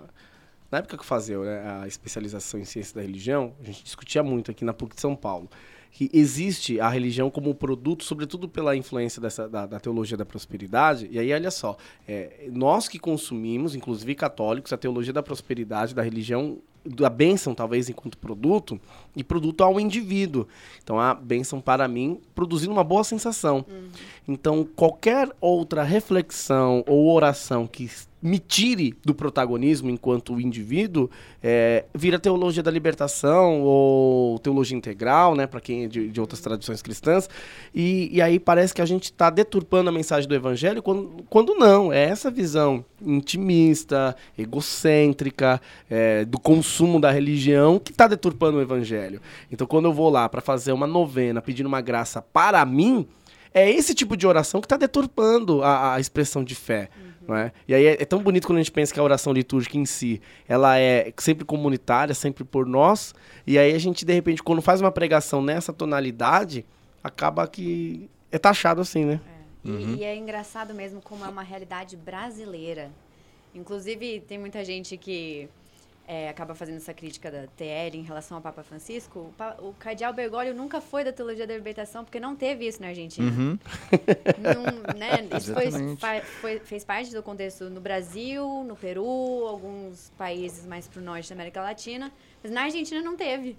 na época que eu fazia né, a especialização em ciência da religião, a gente discutia muito aqui na PUC de São Paulo, que existe a religião como produto, sobretudo pela influência dessa, da, da teologia da prosperidade. E aí, olha só, é, nós que consumimos, inclusive católicos, a teologia da prosperidade, da religião, da bênção, talvez, enquanto produto, e produto ao indivíduo. Então, a bênção, para mim, produzindo uma boa sensação. Então, qualquer outra reflexão ou oração que me tire do protagonismo enquanto indivíduo é, vira teologia da libertação ou teologia integral, né, para quem é de, de outras tradições cristãs. E, e aí parece que a gente está deturpando a mensagem do evangelho quando, quando não. É essa visão intimista, egocêntrica, é, do consumo da religião que está deturpando o evangelho. Então, quando eu vou lá para fazer uma novena pedindo uma graça para mim, é esse tipo de oração que está deturpando a, a expressão de fé. Não é? E aí é, é tão bonito quando a gente pensa que a oração litúrgica em si, ela é sempre comunitária, sempre por nós, e aí a gente, de repente, quando faz uma pregação nessa tonalidade, acaba que é taxado assim, né? E, e é engraçado mesmo como é uma realidade brasileira. Inclusive, tem muita gente que é, acaba fazendo essa crítica da TL em relação ao Papa Francisco. O, pa- o cardeal Bergoglio nunca foi da teologia da libertação, porque não teve isso na Argentina. Uhum. Não, né, Isso foi, (laughs) foi- fez parte do contexto no Brasil, no Peru, alguns países mais pro norte da América Latina. Mas na Argentina não teve.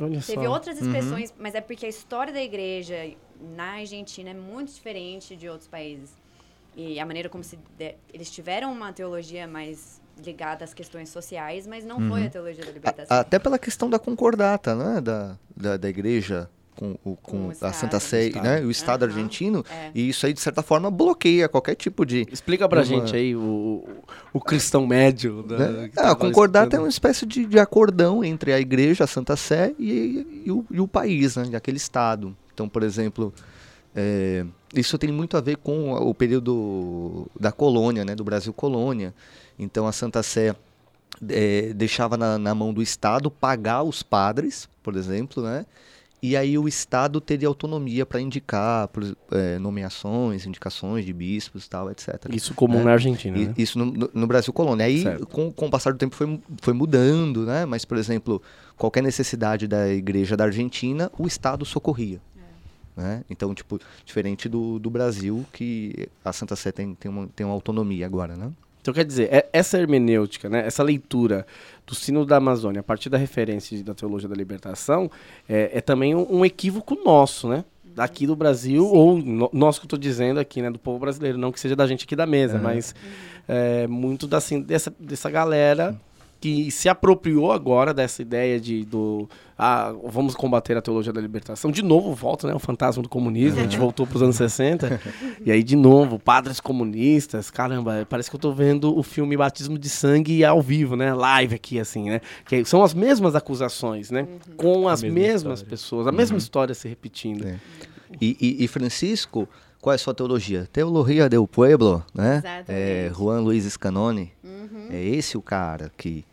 Olha Teve só. outras expressões, mas é porque a história da igreja na Argentina é muito diferente de outros países. E a maneira como se de- eles tiveram uma teologia mais ligada às questões sociais, mas não foi a teologia da A- libertação. até pela questão da concordata, né? Da, da, da igreja com, o- Com a Estado. Santa Sé, né? O Estado Aham. argentino. É. E isso aí, de certa forma, bloqueia qualquer tipo de. Explica pra Uma- gente aí o, o, cristão médio. Da, né? que Ah, tava concordata é uma espécie de, de acordão entre a igreja, a Santa Sé e, e o, e o país, né? Aquele Estado. Então, por exemplo, é, isso tem muito a ver com o período da colônia, né? Do Brasil colônia. Então, a Santa Sé é, deixava na, na mão do Estado pagar os padres, por exemplo, né? E aí o Estado teria autonomia para indicar por, é, nomeações, indicações de bispos tal, etc. Isso comum É. na Argentina, E- né? Isso no, no- Brasil colônia. Aí, com, com o passar do tempo, foi, foi mudando, né? Mas, por exemplo, qualquer necessidade da igreja da Argentina, o Estado socorria. Né? Então, tipo, diferente do, do Brasil, que a Santa Sé tem, tem, uma, tem uma autonomia agora, né? Então, quer dizer, é- essa hermenêutica, né, essa leitura do sino da Amazônia, a partir da referência da teologia da libertação, é, é também um, um equívoco nosso, né? Daqui do Brasil, ou no, nós que eu estou dizendo aqui, né, do povo brasileiro, não que seja da gente aqui da mesa, Aham. mas é, muito da, assim, dessa, dessa galera que se apropriou agora dessa ideia de do ah, vamos combater a teologia da libertação. De novo volta, né, o fantasma do comunismo, a gente voltou para os anos 60. e aí de novo, padres comunistas, caramba, parece que eu tô vendo o filme Batismo de Sangue ao vivo, né, live aqui assim, né? Que são as mesmas acusações, né? Com as mesma mesmas história. pessoas, a mesma história se repetindo. É. E, e- e Francisco, qual é a sua teologia? Teologia del Pueblo, né? Exatamente. É, Juan Luiz Scanoni. É esse o cara que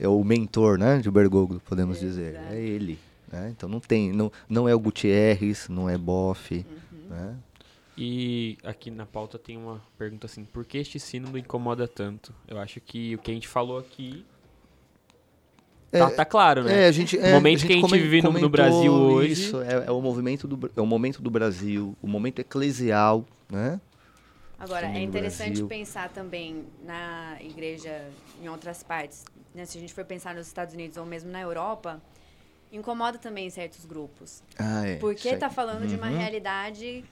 é o mentor, né, de Bergoglio, podemos dizer. Exato. É ele. Né? Então não tem, não, não é o Gutierrez, não é Boff, né? E aqui na pauta tem uma pergunta assim: por que este sínodo incomoda tanto? Eu acho que o que a gente falou aqui tá, tá claro, né? É, a gente, é, O momento gente que a gente vive no- no Brasil hoje. Isso, é, é o movimento do, é o momento do Brasil, o momento eclesial, né? Agora, é interessante Brasil. pensar também na igreja em outras partes. Né? Se a gente for pensar nos Estados Unidos ou mesmo na Europa, incomoda também certos grupos. Ah, é. Porque está falando de uma Uhum, realidade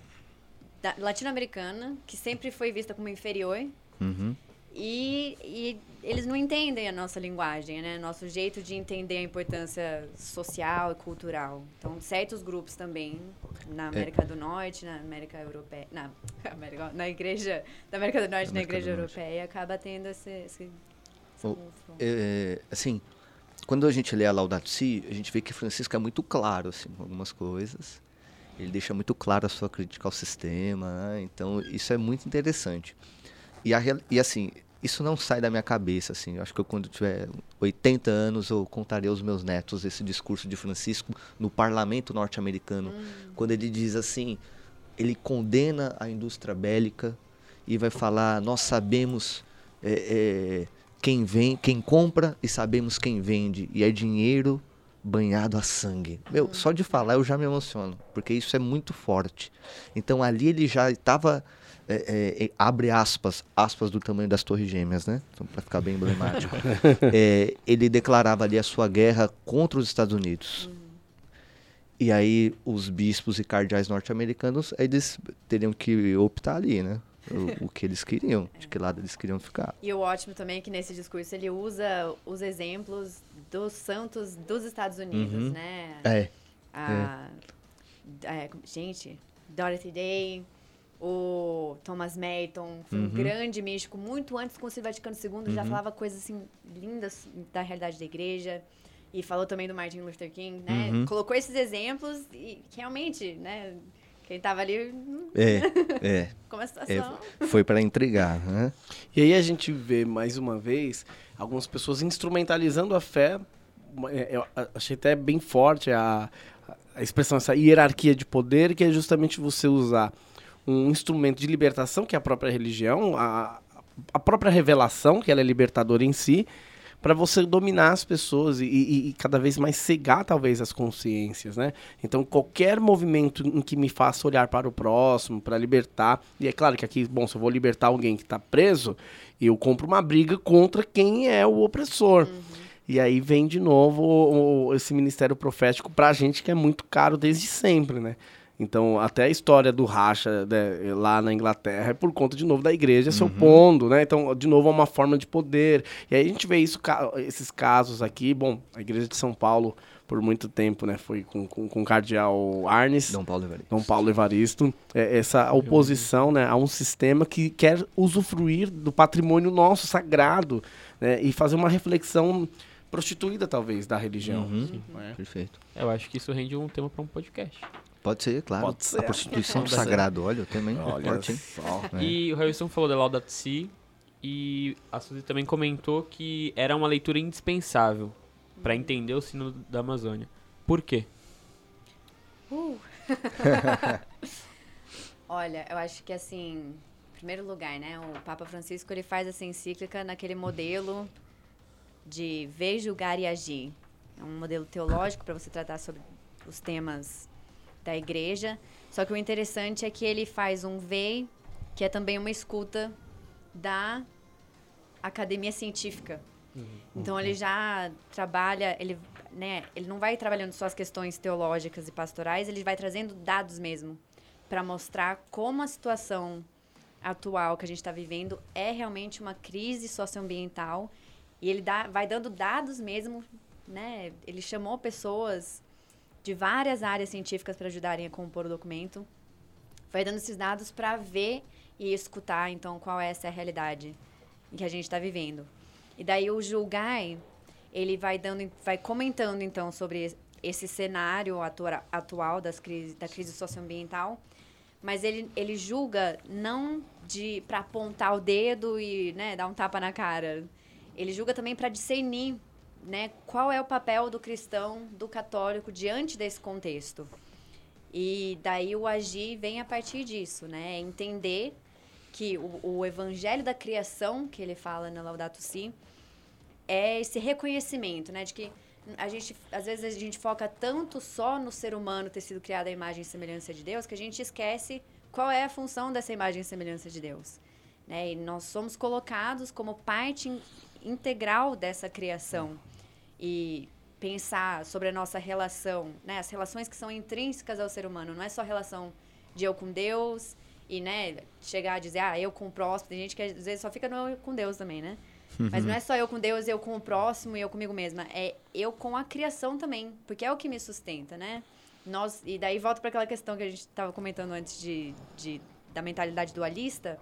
da- latino-americana que sempre foi vista como inferior uhum. e, e eles não entendem a nossa linguagem, né? Nosso jeito de entender a importância social e cultural. Então, certos grupos também É. na América do Norte, na América Europeia, na, (laughs) América, na igreja da América do Norte, na igreja europeia, acaba tendo esse, esse. É, assim, quando a gente lê a Laudato Si, a gente vê que Francisco é muito claro, assim, algumas coisas. Ele deixa muito claro a sua crítica ao sistema, né? Então, isso é muito interessante. E, a e, assim, isso não sai da minha cabeça, assim. Eu acho que eu, quando tiver 80 anos, eu contarei aos meus netos esse discurso de Francisco no parlamento norte-americano, quando ele diz assim, ele condena a indústria bélica e vai falar, nós sabemos é, é, quem vem, quem compra e sabemos quem vende. E é dinheiro banhado a sangue. Meu, só de falar eu já me emociono, porque isso é muito forte. Então ali ele já estava é, é, é, abre aspas, aspas do tamanho das torres gêmeas, né? Então, para ficar bem emblemático. (laughs) É, ele declarava ali a sua guerra contra os Estados Unidos. E aí os bispos e cardeais norte-americanos, eles teriam que optar ali, né? O, o que eles queriam, de que lado eles queriam ficar. E o ótimo também é que nesse discurso ele usa os exemplos dos santos dos Estados Unidos, Uhum. né? É. A, é, como- gente, Dorothy Day, o Thomas Merton, foi um Uhum. grande místico, muito antes do Concílio Vaticano II, já Uhum. falava coisas assim lindas da realidade da igreja. E falou também do Martin Luther King, né? Uhum. Colocou esses exemplos e realmente, né? Quem tava ali, hum, É, é. (laughs) como a situação. Foi para intrigar, né? E aí a gente vê, mais uma vez, algumas pessoas instrumentalizando a fé. É, Eu achei até bem forte a, a expressão, essa hierarquia de poder, que é justamente você usar um instrumento de libertação, que é a própria religião, a, a própria revelação, que ela é libertadora em si, para você dominar as pessoas e, e- e cada vez mais cegar, talvez, as consciências, né? Então, qualquer movimento em que me faça olhar para o próximo, para libertar, e é claro que aqui, bom, se eu vou libertar alguém que está preso, eu compro uma briga contra quem é o opressor. E aí vem de novo o- o- esse ministério profético pra gente que é muito caro desde sempre, né? Então, até a história do racha né, lá na Inglaterra é por conta, de novo, da igreja se opondo, né? Então, de novo, é uma forma de poder. E aí a gente vê isso, esses casos aqui. Bom, a igreja de São Paulo, por muito tempo, né? Foi com, com, com o cardeal Arnes. Dom Paulo Evaristo. Dom Paulo Evaristo. É, essa oposição né, a um sistema que quer usufruir do patrimônio nosso, sagrado, né? E fazer uma reflexão prostituída, talvez, da religião. Uhum. É. Perfeito. Eu acho que isso rende um tema para um podcast. Pode ser, claro. Pode ser. A prostituição (laughs) do sagrado, olha, é Olha forte, só. É. E o Harrison falou da Laudato Si e a Suzy também comentou que era uma leitura indispensável para entender o sino da Amazônia. Por quê? Uh. (laughs) Olha, eu acho que assim, em primeiro lugar, né, o Papa Francisco ele faz essa encíclica naquele modelo de ver, julgar e agir. É um modelo teológico para você tratar sobre os temas da igreja. Só que o interessante é que ele faz um ver, que é também uma escuta da academia científica. Então ele já trabalha, ele, né, ele não vai trabalhando só as questões teológicas e pastorais, ele vai trazendo dados mesmo para mostrar como a situação atual que a gente está vivendo é realmente uma crise socioambiental e ele dá, vai dando dados mesmo, né? Ele chamou pessoas de várias áreas científicas para ajudarem a compor o documento, vai dando esses dados para ver e escutar então qual é essa realidade em que a gente está vivendo. E daí o Julgai, ele vai dando, vai comentando então sobre esse cenário atua, atual das crise, da crise socioambiental, mas ele, ele julga não de para apontar o dedo e né, dar um tapa na cara. Ele julga também para discernir né, qual é o papel do cristão, do católico diante desse contexto. E daí o agir vem a partir disso, né? Entender que o, o evangelho da criação, que ele fala na Laudato Si, é esse reconhecimento, né? De que a gente, às vezes a gente foca tanto só no ser humano ter sido criado à imagem e semelhança de Deus, que a gente esquece qual é a função dessa imagem e semelhança de Deus. Né? E nós somos colocados como parte integral dessa criação. E pensar sobre a nossa relação, né? As relações que são intrínsecas ao ser humano, não é só a relação de eu com Deus e, né, chegar a dizer, ah, eu com o próximo. Tem gente que às vezes só fica no eu com Deus também, né? (laughs) Mas não é só eu com Deus, eu com o próximo e eu comigo mesma. É eu com a criação também, porque é o que me sustenta, né? Nós, e daí volta para aquela questão que a gente estava comentando antes de, de, da mentalidade dualista.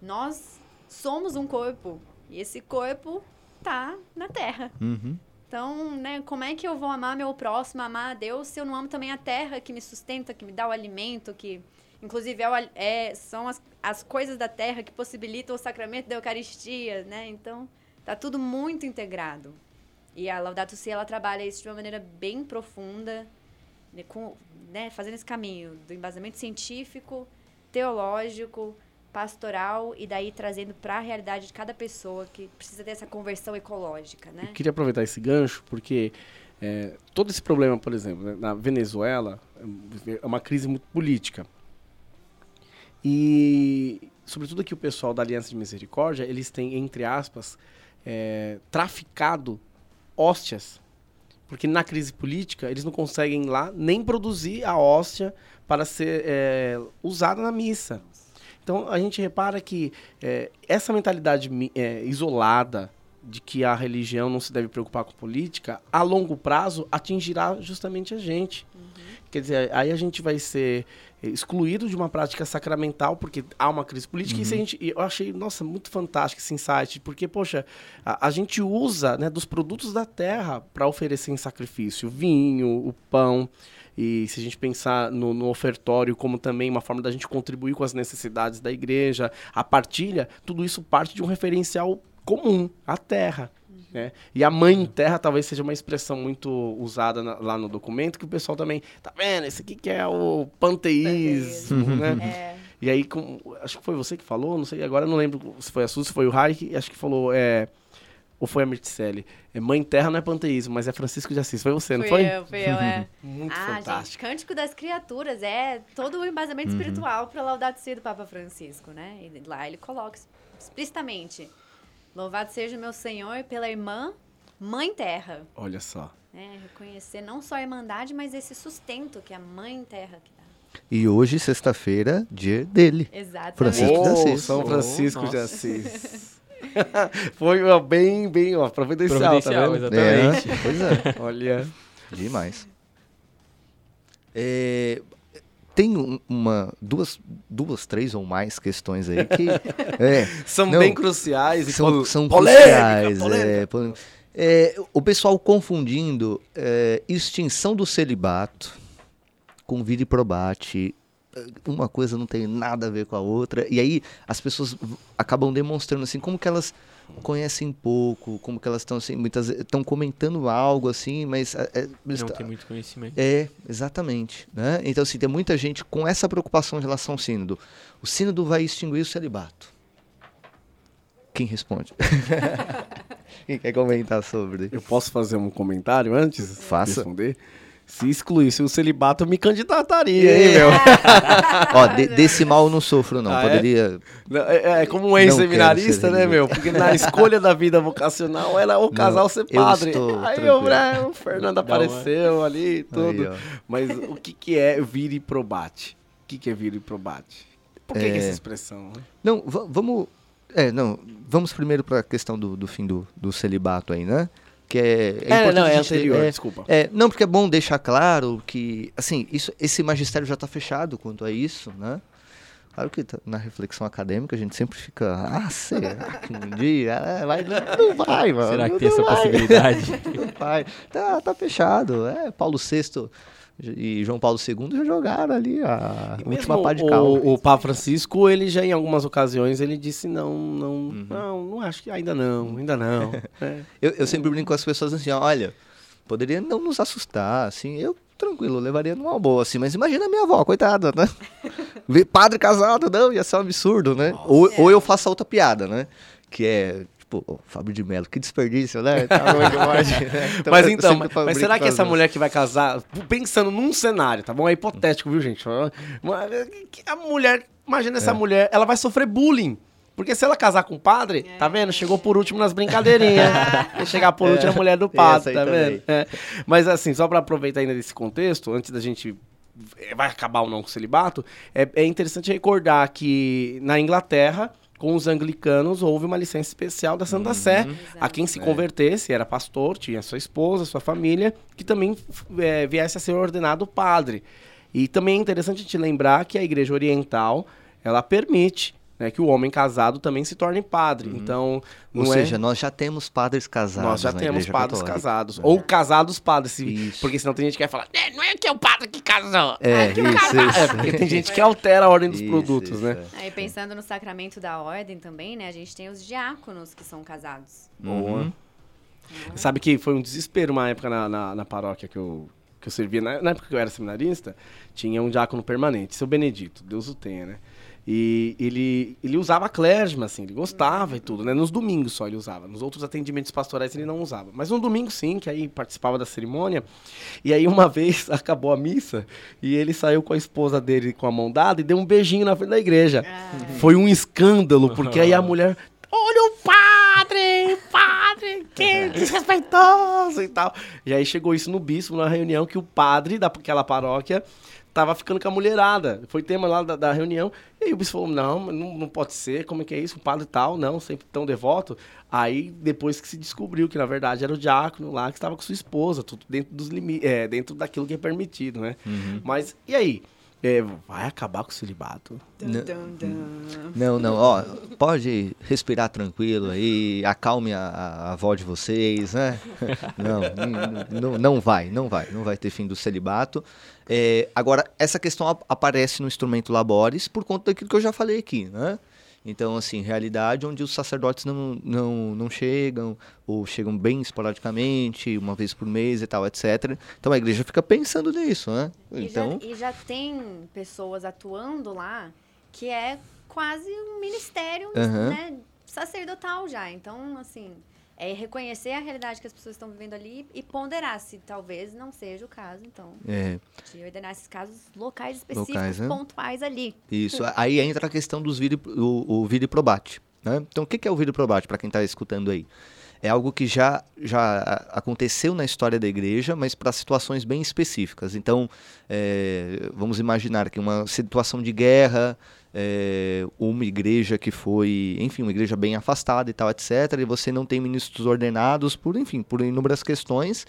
Nós somos um corpo e esse corpo tá na Terra. Uhum. Então, né, como é que eu vou amar meu próximo, amar a Deus, se eu não amo também a terra que me sustenta, que me dá o alimento, que inclusive é, é- são as, as coisas da terra que possibilitam o sacramento da Eucaristia, né? Então, tá tudo muito integrado. E a Laudato Si, ela trabalha isso de uma maneira bem profunda, né, com, né, fazendo esse caminho do embasamento científico, teológico, pastoral e daí trazendo para a realidade de cada pessoa que precisa ter essa conversão ecológica, né? Eu queria aproveitar esse gancho, porque é, todo esse problema, por exemplo, né, na Venezuela, é uma crise muito política. E, sobretudo aqui o pessoal da Aliança de Misericórdia, eles têm, entre aspas, é, traficado hóstias. Porque na crise política, eles não conseguem lá nem produzir a hóstia para ser é, usada na missa. Então, a gente repara que é, essa mentalidade é, isolada de que a religião não se deve preocupar com política, a longo prazo atingirá justamente a gente. Quer dizer, aí a gente vai ser eh, excluído de uma prática sacramental porque há uma crise política. E isso a gente, e eu achei, nossa, muito fantástico esse insight, porque, poxa, a, a gente usa né, dos produtos da terra para oferecer em sacrifício, o vinho, o pão. E se a gente pensar no, no ofertório como também uma forma da gente contribuir com as necessidades da igreja, a partilha, tudo isso parte de um referencial comum, a terra. né? E a mãe terra talvez seja uma expressão muito usada na- lá no documento, que o pessoal também, tá vendo? Esse aqui que é o panteísmo, né? É. E aí, com- acho que foi você que falou, não sei, agora não lembro se foi a Suzy, se foi o Raik, acho que falou, é, ou foi a Mirticelli. É, mãe terra não é panteísmo, mas é Francisco de Assis. Foi você, não Fui foi? eu, fui eu, é. (laughs) Muito ah, gente, fantástico. Cântico das Criaturas é todo o embasamento espiritual para Laudato Si do Papa Francisco, né? E lá ele coloca explicitamente: Louvado seja o meu Senhor pela irmã Mãe Terra. Olha só. né? Reconhecer não só a irmandade, mas esse sustento que a Mãe Terra que dá. E hoje, sexta-feira, dia dele. Exatamente. Francisco de Oh, Assis. São Oh, Francisco de nossa. Assis. (laughs) Foi ó, bem, bem, ó, providencial, Providencial, tá vendo? exatamente. É, pois é. (laughs) Olha. Demais. É, tem um- uma, duas, duas, três ou mais questões aí que (laughs) é, São Não, bem cruciais e são, são polêmica, cruciais. polêmica. é, é, o pessoal confundindo é, extinção do celibato com vida e probate. Uma coisa não tem nada a ver com a outra. E aí as pessoas acabam demonstrando assim como que elas conhecem pouco, como que elas estão assim, muitas estão comentando algo assim, mas é, é, Não tá- tem muito conhecimento. é, exatamente. Né? Então, assim, tem muita gente com essa preocupação em relação ao sínodo. O sínodo vai extinguir o celibato. Quem responde? (laughs) Quem quer comentar sobre? Eu posso fazer um comentário antes? de Faça. Responder? Se excluísse o celibato, eu me candidataria, hein, meu? (laughs) Ó, de- desse mal eu não sofro, não. Ah, é? Poderia. Não, É, é como um Não ex-seminarista, ser né, meu? Porque na escolha da vida vocacional era o casal ser eu padre. estou Aí eu, né, o Fernando apareceu ali e tudo. Aí. Mas o que, que é vir e probate? O que, que é vir e probate? Por que, que É. essa expressão? né? Não, va- vamos. É, não. Vamos primeiro para a questão do, do fim do, do celibato aí, né? Que é. É, importante não, é anterior, é, desculpa. É, não, porque é bom deixar claro que, assim, isso, esse magistério já está fechado quanto a isso, né? Claro que na reflexão acadêmica a gente sempre fica, ah, será que um dia? É, vai, não, vai, mano. Será que não tem essa vai, possibilidade? (laughs) Não vai. Tá, tá fechado. É, Paulo VI e João Paulo II já jogaram ali a E última pá de cal. o, o Papa Francisco, ele já em algumas ocasiões, ele disse não, não, Uhum. não, não acho que ainda não, ainda não. (laughs) É. Eu, eu sempre brinco com as pessoas assim, olha, poderia não nos assustar, assim, eu tranquilo, levaria numa boa, assim, mas imagina a minha avó, coitada, né? (laughs) Ver padre casado, não, ia ser um absurdo, né? Ou, ou eu faço a outra piada, né? Que é, tipo, ô, Fábio de Mello, que desperdício, né? Tá (laughs) bom demais, né? mas então, mas, mas será que essa mulher que vai casar, pensando num cenário, tá bom? É hipotético, viu, gente? A mulher, imagina É. essa mulher, ela vai sofrer bullying. Porque se ela casar com o padre, tá vendo? Chegou por último nas brincadeirinhas. (laughs) Chegar por último é a mulher do padre, tá também. vendo? É. Mas assim, só pra aproveitar ainda desse contexto, antes da gente eh, vai acabar ou não com o celibato, é, é interessante recordar que na Inglaterra, com os anglicanos, houve uma licença especial da Santa Sé. A quem se É. convertesse, era pastor, tinha sua esposa, sua família, que também eh, viesse a ser ordenado padre. E também é interessante a gente lembrar que a Igreja Oriental, ela permite né, que o homem casado também se torne padre. Então, não Ou é... seja, nós já temos padres casados Nós já na temos padres Católica. casados. Ou casados padres. se-. Porque senão tem gente que vai falar, "É, não é que é o padre que casou. É, que o isso, casado." isso. É, porque tem gente que altera a ordem dos Isso, produtos, isso, né? é. Aí pensando no sacramento da ordem também, né? A gente tem os diáconos que são casados. Uhum. Sabe que foi um desespero uma época na, na, na paróquia que eu, que eu servia. Na, na época que eu era seminarista, tinha um diácono permanente, seu Benedito, Deus o tenha, né? E ele, ele usava a clésima, assim, ele gostava e tudo, né? Nos domingos só ele usava. Nos outros atendimentos pastorais ele não usava. Mas no domingo sim, que aí participava da cerimônia. E aí uma (laughs) vez acabou a missa e ele saiu com a esposa dele com a mão dada e deu um beijinho na frente da igreja. Foi um escândalo, porque aí a (laughs) mulher. Olha o padre! O padre! Que desrespeitoso e tal. E aí chegou isso no bispo, na reunião, que o padre daquela paróquia tava ficando com a mulherada. Foi tema lá da, da reunião. E aí o bispo falou: não, não, não pode ser, como é que é isso? O padre tal, não, sempre tão devoto. Aí depois que se descobriu que na verdade era o diácono lá que estava com sua esposa, tudo dentro dos limites, é, dentro daquilo que é permitido, né? Mas e aí? É, vai acabar com o celibato? Não. Dun, dun, dun. Não, não, ó, pode respirar tranquilo aí, acalme a, a avó de vocês, né? (laughs) Não, não, não, vai, não vai, não vai ter fim do celibato. É, agora, essa questão ap- aparece no instrumento Labores por conta daquilo que eu já falei aqui, né? Então, assim, realidade onde os sacerdotes não, não, não chegam, ou chegam bem esporadicamente, uma vez por mês e tal, etc. Então a igreja fica pensando nisso, né? E, Então, já, e já tem pessoas atuando lá que é quase um ministério Aham. né, sacerdotal já. Então, assim, é reconhecer a realidade que as pessoas estão vivendo ali e ponderar se talvez não seja o caso, então, é, de ordenar esses casos locais específicos, Locais, né? pontuais ali. Isso, aí entra a questão dos vire, o, o probate. Né? Então, o que é o vire probate, para quem está escutando aí? é algo que já, já aconteceu na história da igreja, mas para situações bem específicas. Então, é, vamos imaginar que uma situação de guerra, é, uma igreja que foi, enfim, uma igreja bem afastada e tal, etc., e você não tem ministros ordenados por, enfim, por inúmeras questões.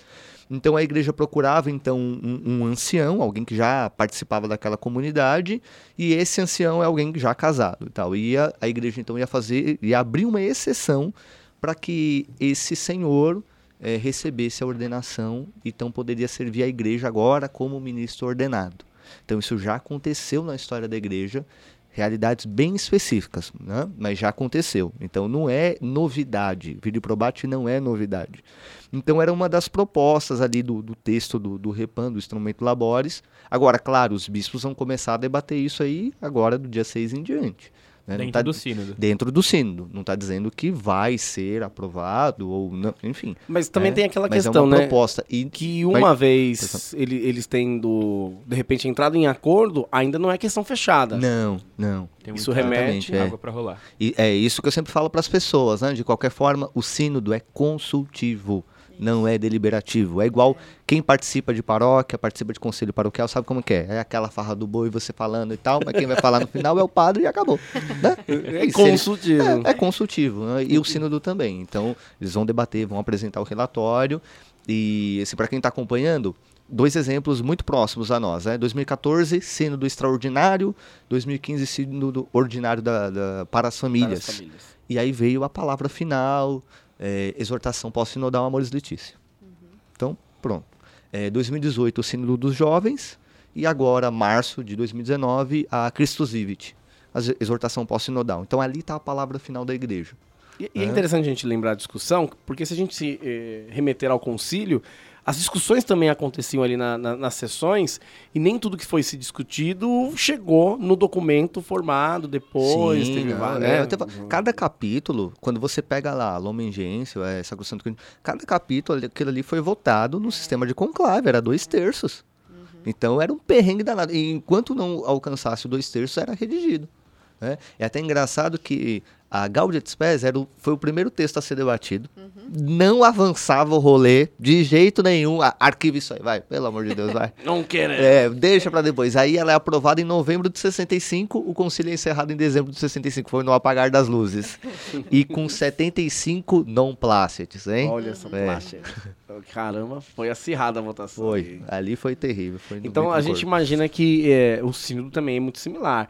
Então a igreja procurava então um, um, ancião, alguém que já participava daquela comunidade, e esse ancião é alguém já casado e tal. E a, a igreja então ia fazer, ia abrir uma exceção para que esse senhor é, recebesse a ordenação, então poderia servir a igreja agora como ministro ordenado. Então isso já aconteceu na história da igreja realidades bem específicas, né? mas já aconteceu. Então não é novidade. Vídeo probate não é novidade. Então era uma das propostas ali do, do texto do, do Repan, do instrumento Labores. Agora, claro, os bispos vão começar a debater isso aí agora do dia 6 em diante. Né? Dentro tá, do sínodo. Dentro do sínodo. Não está dizendo que vai ser aprovado ou não, enfim. Mas também é, tem aquela questão, é uma né? proposta. E, que uma mas, vez ele, eles tendo, de repente, entrado em acordo, ainda não é questão fechada. Não, não. isso remete é. água para rolar. E é isso que eu sempre falo para as pessoas, né? De qualquer forma, o sínodo é consultivo não é deliberativo. É igual quem participa de paróquia, participa de conselho paroquial, sabe como que é? É aquela farra do boi, você falando e tal, mas quem vai falar no final é o padre e acabou. Né? É, consultivo. É, é consultivo. Né? E o sínodo também. Então, eles vão debater, vão apresentar o relatório. E assim, para quem está acompanhando, dois exemplos muito próximos a nós. Né? 2014, sínodo extraordinário. 2015, sínodo ordinário da, da para, as para as famílias. E aí veio a palavra final, é, exortação pós-sinodal Amores Letícia. Uhum. Então, pronto. É, 2018, o Sínodo dos Jovens, e agora, março de 2019, a Christus Vivit, a exortação pós-sinodal. Então, ali está a palavra final da igreja. E, é. é interessante a gente lembrar a discussão, porque se a gente se eh, remeter ao concílio, as discussões também aconteciam ali na, na, nas sessões e nem tudo que foi se discutido chegou no documento formado depois. Sim, teve, não, né? É, cada capítulo, quando você pega lá Lumen Gentium, é, Sacrosanto cada capítulo, aquilo ali foi votado no sistema de conclave, era dois terços. Uhum. Então era um perrengue danado. E enquanto não alcançasse dois terços, era redigido. Né? É até engraçado que a Gaudium Spes era o, foi o primeiro texto a ser debatido. Uhum. Não avançava o rolê de jeito nenhum. arquiva isso aí, vai, pelo amor de Deus, vai. (laughs) Não quero. É, deixa para depois. Aí ela é aprovada em novembro de 65, o concílio é encerrado em dezembro de 65, foi no apagar das luzes. (laughs) e com 75 non placetes, hein? Olha essa é. Caramba, foi acirrada a votação. Foi, aí. ali foi terrível. Foi então a gente imagina que é, o sínodo também é muito similar.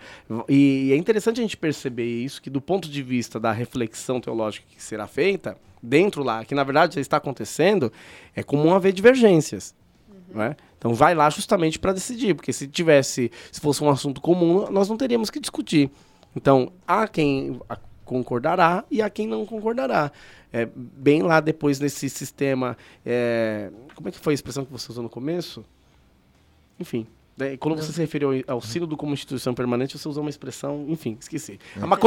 E é interessante a gente perceber isso, que do ponto de vista da reflexão teológica que será feita, dentro lá, que na verdade já está acontecendo, é comum haver divergências. Uhum. Né? Então vai lá justamente para decidir, porque se tivesse, se fosse um assunto comum, nós não teríamos que discutir. Então, há quem concordará e há quem não concordará é, bem lá depois nesse sistema. É, como é que foi a expressão que você usou no começo? Enfim. Né, quando você se referiu ao sínodo como instituição permanente, você usou uma expressão, enfim, esqueci. É uma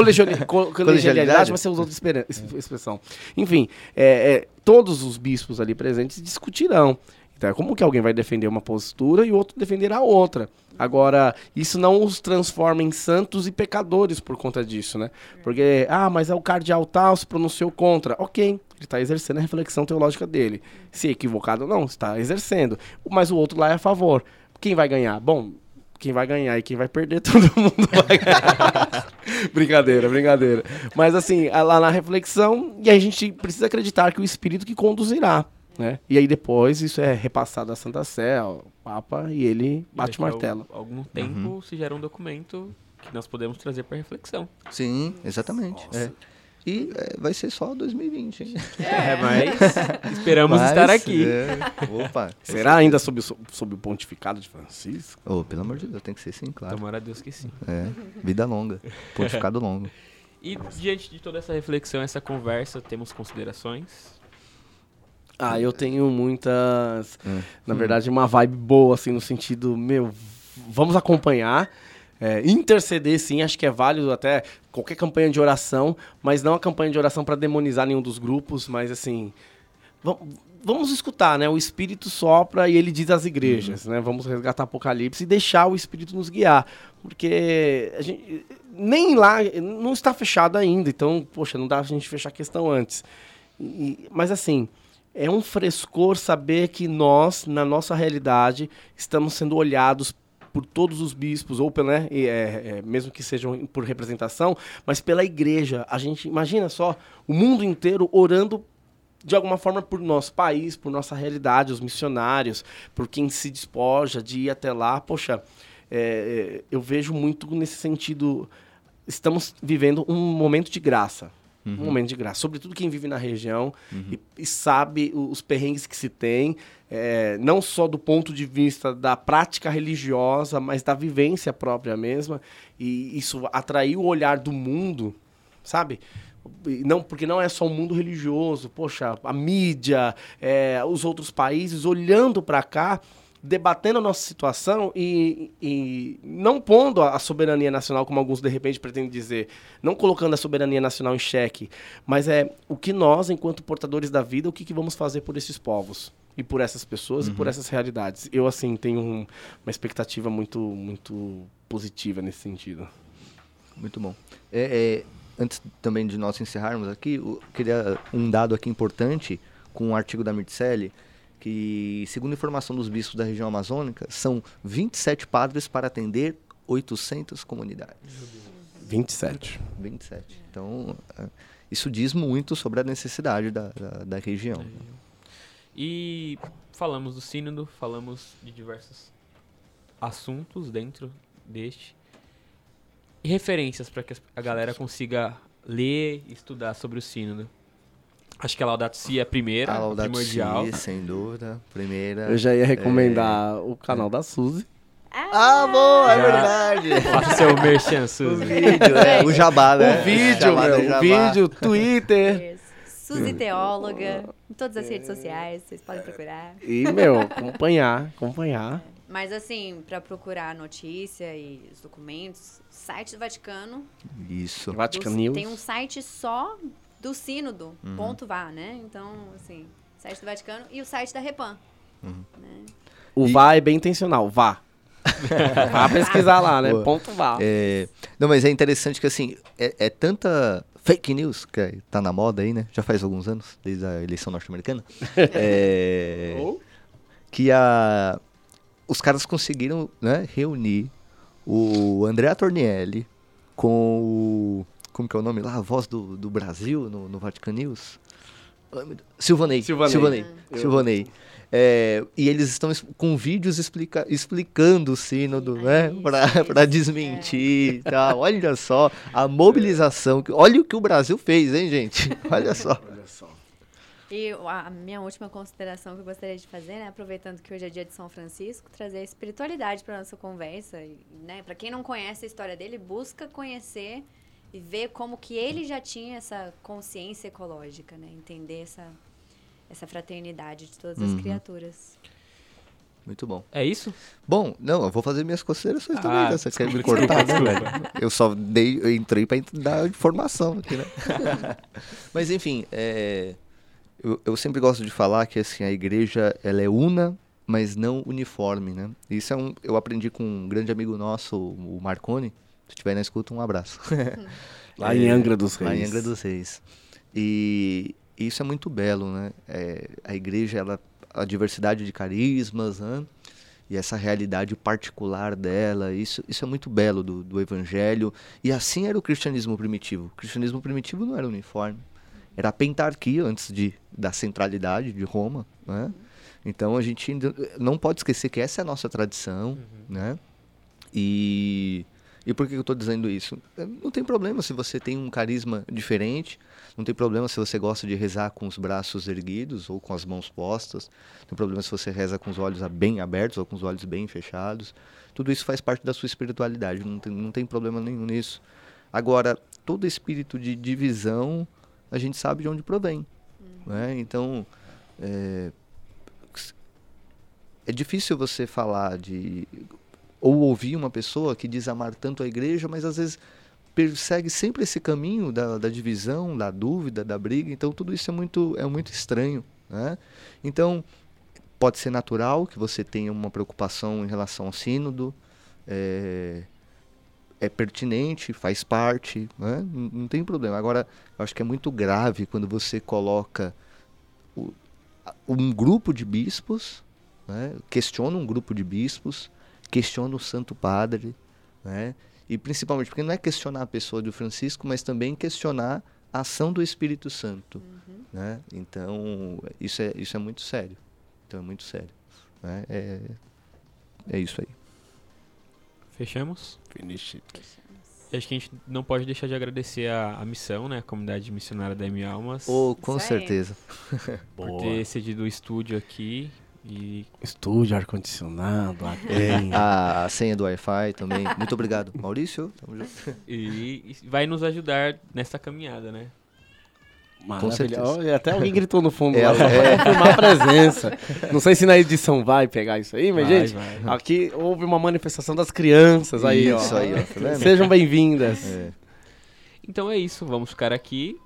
(laughs) colegialidade, mas você usou outra expressão. Enfim, é, é, todos os bispos ali presentes discutirão. Então, é como que alguém vai defender uma postura e o outro defenderá outra. Agora, isso não os transforma em santos e pecadores por conta disso, né? Porque, ah, mas é o cardeal tal se pronunciou contra. Ok, ele está exercendo a reflexão teológica dele. Se equivocado não, está exercendo. Mas o outro lá é a favor. Quem vai ganhar? Bom, quem vai ganhar e quem vai perder, (laughs) todo mundo vai ganhar. (laughs) brincadeira, brincadeira. Mas assim, lá na reflexão, e a gente precisa acreditar que o Espírito que conduzirá. Né? E aí depois isso é repassado à Santa Sé, ao Papa, e ele bate o martelo. Algum tempo uhum. se gera um documento que nós podemos trazer para reflexão. Sim, exatamente. É. E é, vai ser só 2020, hein? É, mas esperamos mas, estar aqui. É. Opa. Será ainda sob, sob o pontificado de Francisco? Oh, pelo amor de Deus, tem que ser sim, claro. Tomara a Deus que sim. É, vida longa, pontificado longo. (laughs) E diante de toda essa reflexão, essa conversa, temos considerações? Ah, eu tenho muitas. Hum. Na verdade, uma vibe boa, assim, no sentido, meu, vamos acompanhar. É, interceder, sim, acho que é válido até qualquer campanha de oração, mas não a campanha de oração para demonizar nenhum dos grupos, mas assim. Vamos escutar, né? O Espírito sopra e ele diz às igrejas, uhum. né? Vamos resgatar Apocalipse e deixar o Espírito nos guiar. Porque a gente, nem lá, não está fechado ainda, então, poxa, não dá a gente fechar a questão antes. E, mas assim, é um frescor saber que nós, na nossa realidade, estamos sendo olhados por todos os bispos, ou pela, né, é, é, mesmo que sejam por representação, mas pela igreja. A gente imagina só o mundo inteiro orando de alguma forma por nosso país, por nossa realidade, os missionários, por quem se despoja de ir até lá. Poxa, é, eu vejo muito nesse sentido. Estamos vivendo um momento de graça. Uhum. Um momento de graça. Sobretudo quem vive na região uhum. e, e, sabe os perrengues que se tem, é, não só do ponto de vista da prática religiosa, mas da vivência própria mesma. E isso atraiu o olhar do mundo, sabe? não porque não é só o mundo religioso, poxa, a mídia, é, os outros países olhando para cá, debatendo a nossa situação e, e não pondo a soberania nacional, como alguns de repente pretendem dizer, não colocando a soberania nacional em xeque, mas é o que nós, enquanto portadores da vida, o que, que vamos fazer por esses povos e por essas pessoas uhum. e por uhum. essas realidades. Eu assim tenho um, uma expectativa muito muito positiva nesse sentido. Muito bom. É, é, antes também de nós encerrarmos aqui, eu queria um dado aqui importante com um artigo da Mircelli, que, segundo informação dos bispos da região amazônica, são 27 padres para atender 800 comunidades. 27. 27. Então, é, isso diz muito sobre a necessidade da, da, da região. E falamos do sínodo, falamos de diversos assuntos dentro deste e referências para que a galera consiga ler e estudar sobre o sínodo. Acho que a Laudato Si é a primeira, a Laudato primordial. Si, sem dúvida, primeira. Eu já ia recomendar é... o canal da Suzy. Ah, boa, é verdade. (laughs) Faça seu merchan, Suzy. O vídeo, é, o jabá, né? O vídeo, o meu, o vídeo, Twitter. Suzy Teóloga, em todas as redes sociais, vocês podem procurar. E, meu, acompanhar, acompanhar. Mas, assim, para procurar notícia e os documentos, site do Vaticano. Isso. Vatican News. Tem um site só do sínodo, uhum. ponto vá, né? Então, assim, site do Vaticano e o site da Repan. Uhum. Né? O e... vá é bem intencional, vá. (laughs) vá pesquisar lá, né? Boa. Ponto vá. É... Não, mas é interessante que, assim, é, é tanta fake news que tá na moda aí, né? Já faz alguns anos, desde a eleição norte-americana. (laughs) é... Que a... os caras conseguiram né, reunir o André Tornielli com o. Como que é o nome lá? A voz do, do Brasil no, no Vatican News. Silvanei. Silvanei. Silvanei. Ah. Silvanei. É, e eles estão com vídeos explica, explicando o sínodo, né? Para desmentir é. tal. Olha só a mobilização. Olha o que o Brasil fez, hein, gente? (laughs) Olha só. E a minha última consideração que eu gostaria de fazer, né, aproveitando que hoje é dia de São Francisco, trazer a espiritualidade para nossa conversa, né? Para quem não conhece a história dele, busca conhecer e ver como que ele já tinha essa consciência ecológica, né? Entender essa essa fraternidade de todas as uhum. criaturas. Muito bom. É isso? Bom, não, eu vou fazer minhas considerações ah, também. Né? Você quer me cortar, (laughs) né, velho? Eu só dei, eu entrei para dar informação aqui, né? (laughs) Mas enfim, é, eu, eu sempre gosto de falar que assim, a igreja ela é una, mas não uniforme, né? Isso é um, eu aprendi com um grande amigo nosso, o Marconi. Se estiver na escuta, um abraço. (laughs) lá em Angra dos Reis. Lá em Angra dos Reis. E isso é muito belo, né? É, a igreja, ela, a diversidade de carismas, né? e essa realidade particular dela, isso, isso é muito belo do, do evangelho. E assim era o cristianismo primitivo. O cristianismo primitivo não era uniforme era a pentarquia antes de, da centralidade de Roma, né? Então a gente não pode esquecer que essa é a nossa tradição, uhum. né? E, e por que eu estou dizendo isso? Não tem problema se você tem um carisma diferente, não tem problema se você gosta de rezar com os braços erguidos ou com as mãos postas, não tem problema se você reza com os olhos bem abertos ou com os olhos bem fechados. Tudo isso faz parte da sua espiritualidade, não tem, não tem problema nenhum nisso. Agora, todo espírito de divisão a gente sabe de onde provém. Uhum. Né? Então, é, é difícil você falar de. Ou ouvir uma pessoa que diz amar tanto a igreja, mas às vezes persegue sempre esse caminho da, da divisão, da dúvida, da briga. Então, tudo isso é muito, é muito estranho. Né? Então, pode ser natural que você tenha uma preocupação em relação ao sínodo. É, é pertinente, faz parte, né? não, não tem problema. Agora, eu acho que é muito grave quando você coloca o, um grupo de bispos, né? questiona um grupo de bispos, questiona o Santo Padre, né? e principalmente porque não é questionar a pessoa do Francisco, mas também questionar a ação do Espírito Santo. Uhum. Né? Então, isso é, isso é muito sério. Então, é muito sério. Né? É, é isso aí. Fechamos? Finish Acho que a gente não pode deixar de agradecer a, a missão, né? A comunidade missionária da M Almas. Oh, com certeza. por ter cedido o estúdio aqui. E... Estúdio, ar-condicionado, a, (laughs) a senha do Wi-Fi também. Muito obrigado, Maurício. E, e vai nos ajudar nessa caminhada, né? Com certeza. até alguém gritou no fundo é, lá, é. confirmar a presença. Não sei se na edição vai pegar isso aí, mas, vai, gente, vai. aqui houve uma manifestação das crianças aí, isso ó. Aí, ó tá Sejam bem-vindas. É. Então é isso, vamos ficar aqui.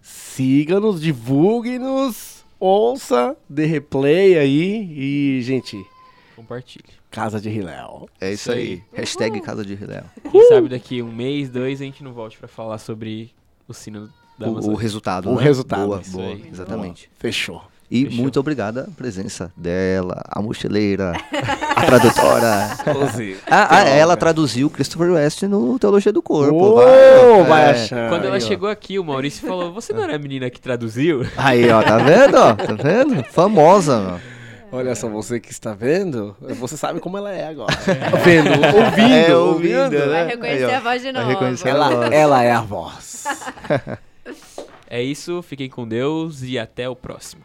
Siga-nos, divulgue-nos, ouça, dê replay aí e, gente... Compartilhe. Casa de Riléu. É isso, isso aí. aí. Hashtag Casa de Riléu. Quem sabe daqui um mês, dois, a gente não volte para falar sobre o sino o, o, resultado. O né? resultado. Boa, boa, exatamente. Boa. Fechou. E Fechou. muito obrigada a presença dela, a mochileira, a tradutora. (laughs) ah, ah, ela traduziu Christopher West no Teologia do Corpo. Oh, vai, vai achar. Quando ela chegou aqui, o Maurício falou: Você não era a menina que traduziu? Aí, ó, tá vendo? Tá vendo? Famosa, mano. Olha só, você que está vendo, você sabe como ela é agora. É. (laughs) Vendo, ouvindo, é, ouvindo. ouvindo né? Vai reconhecer Aí, a voz de novo. Ela, voz. ela é a voz. (laughs) é isso, fiquem com Deus e até o próximo.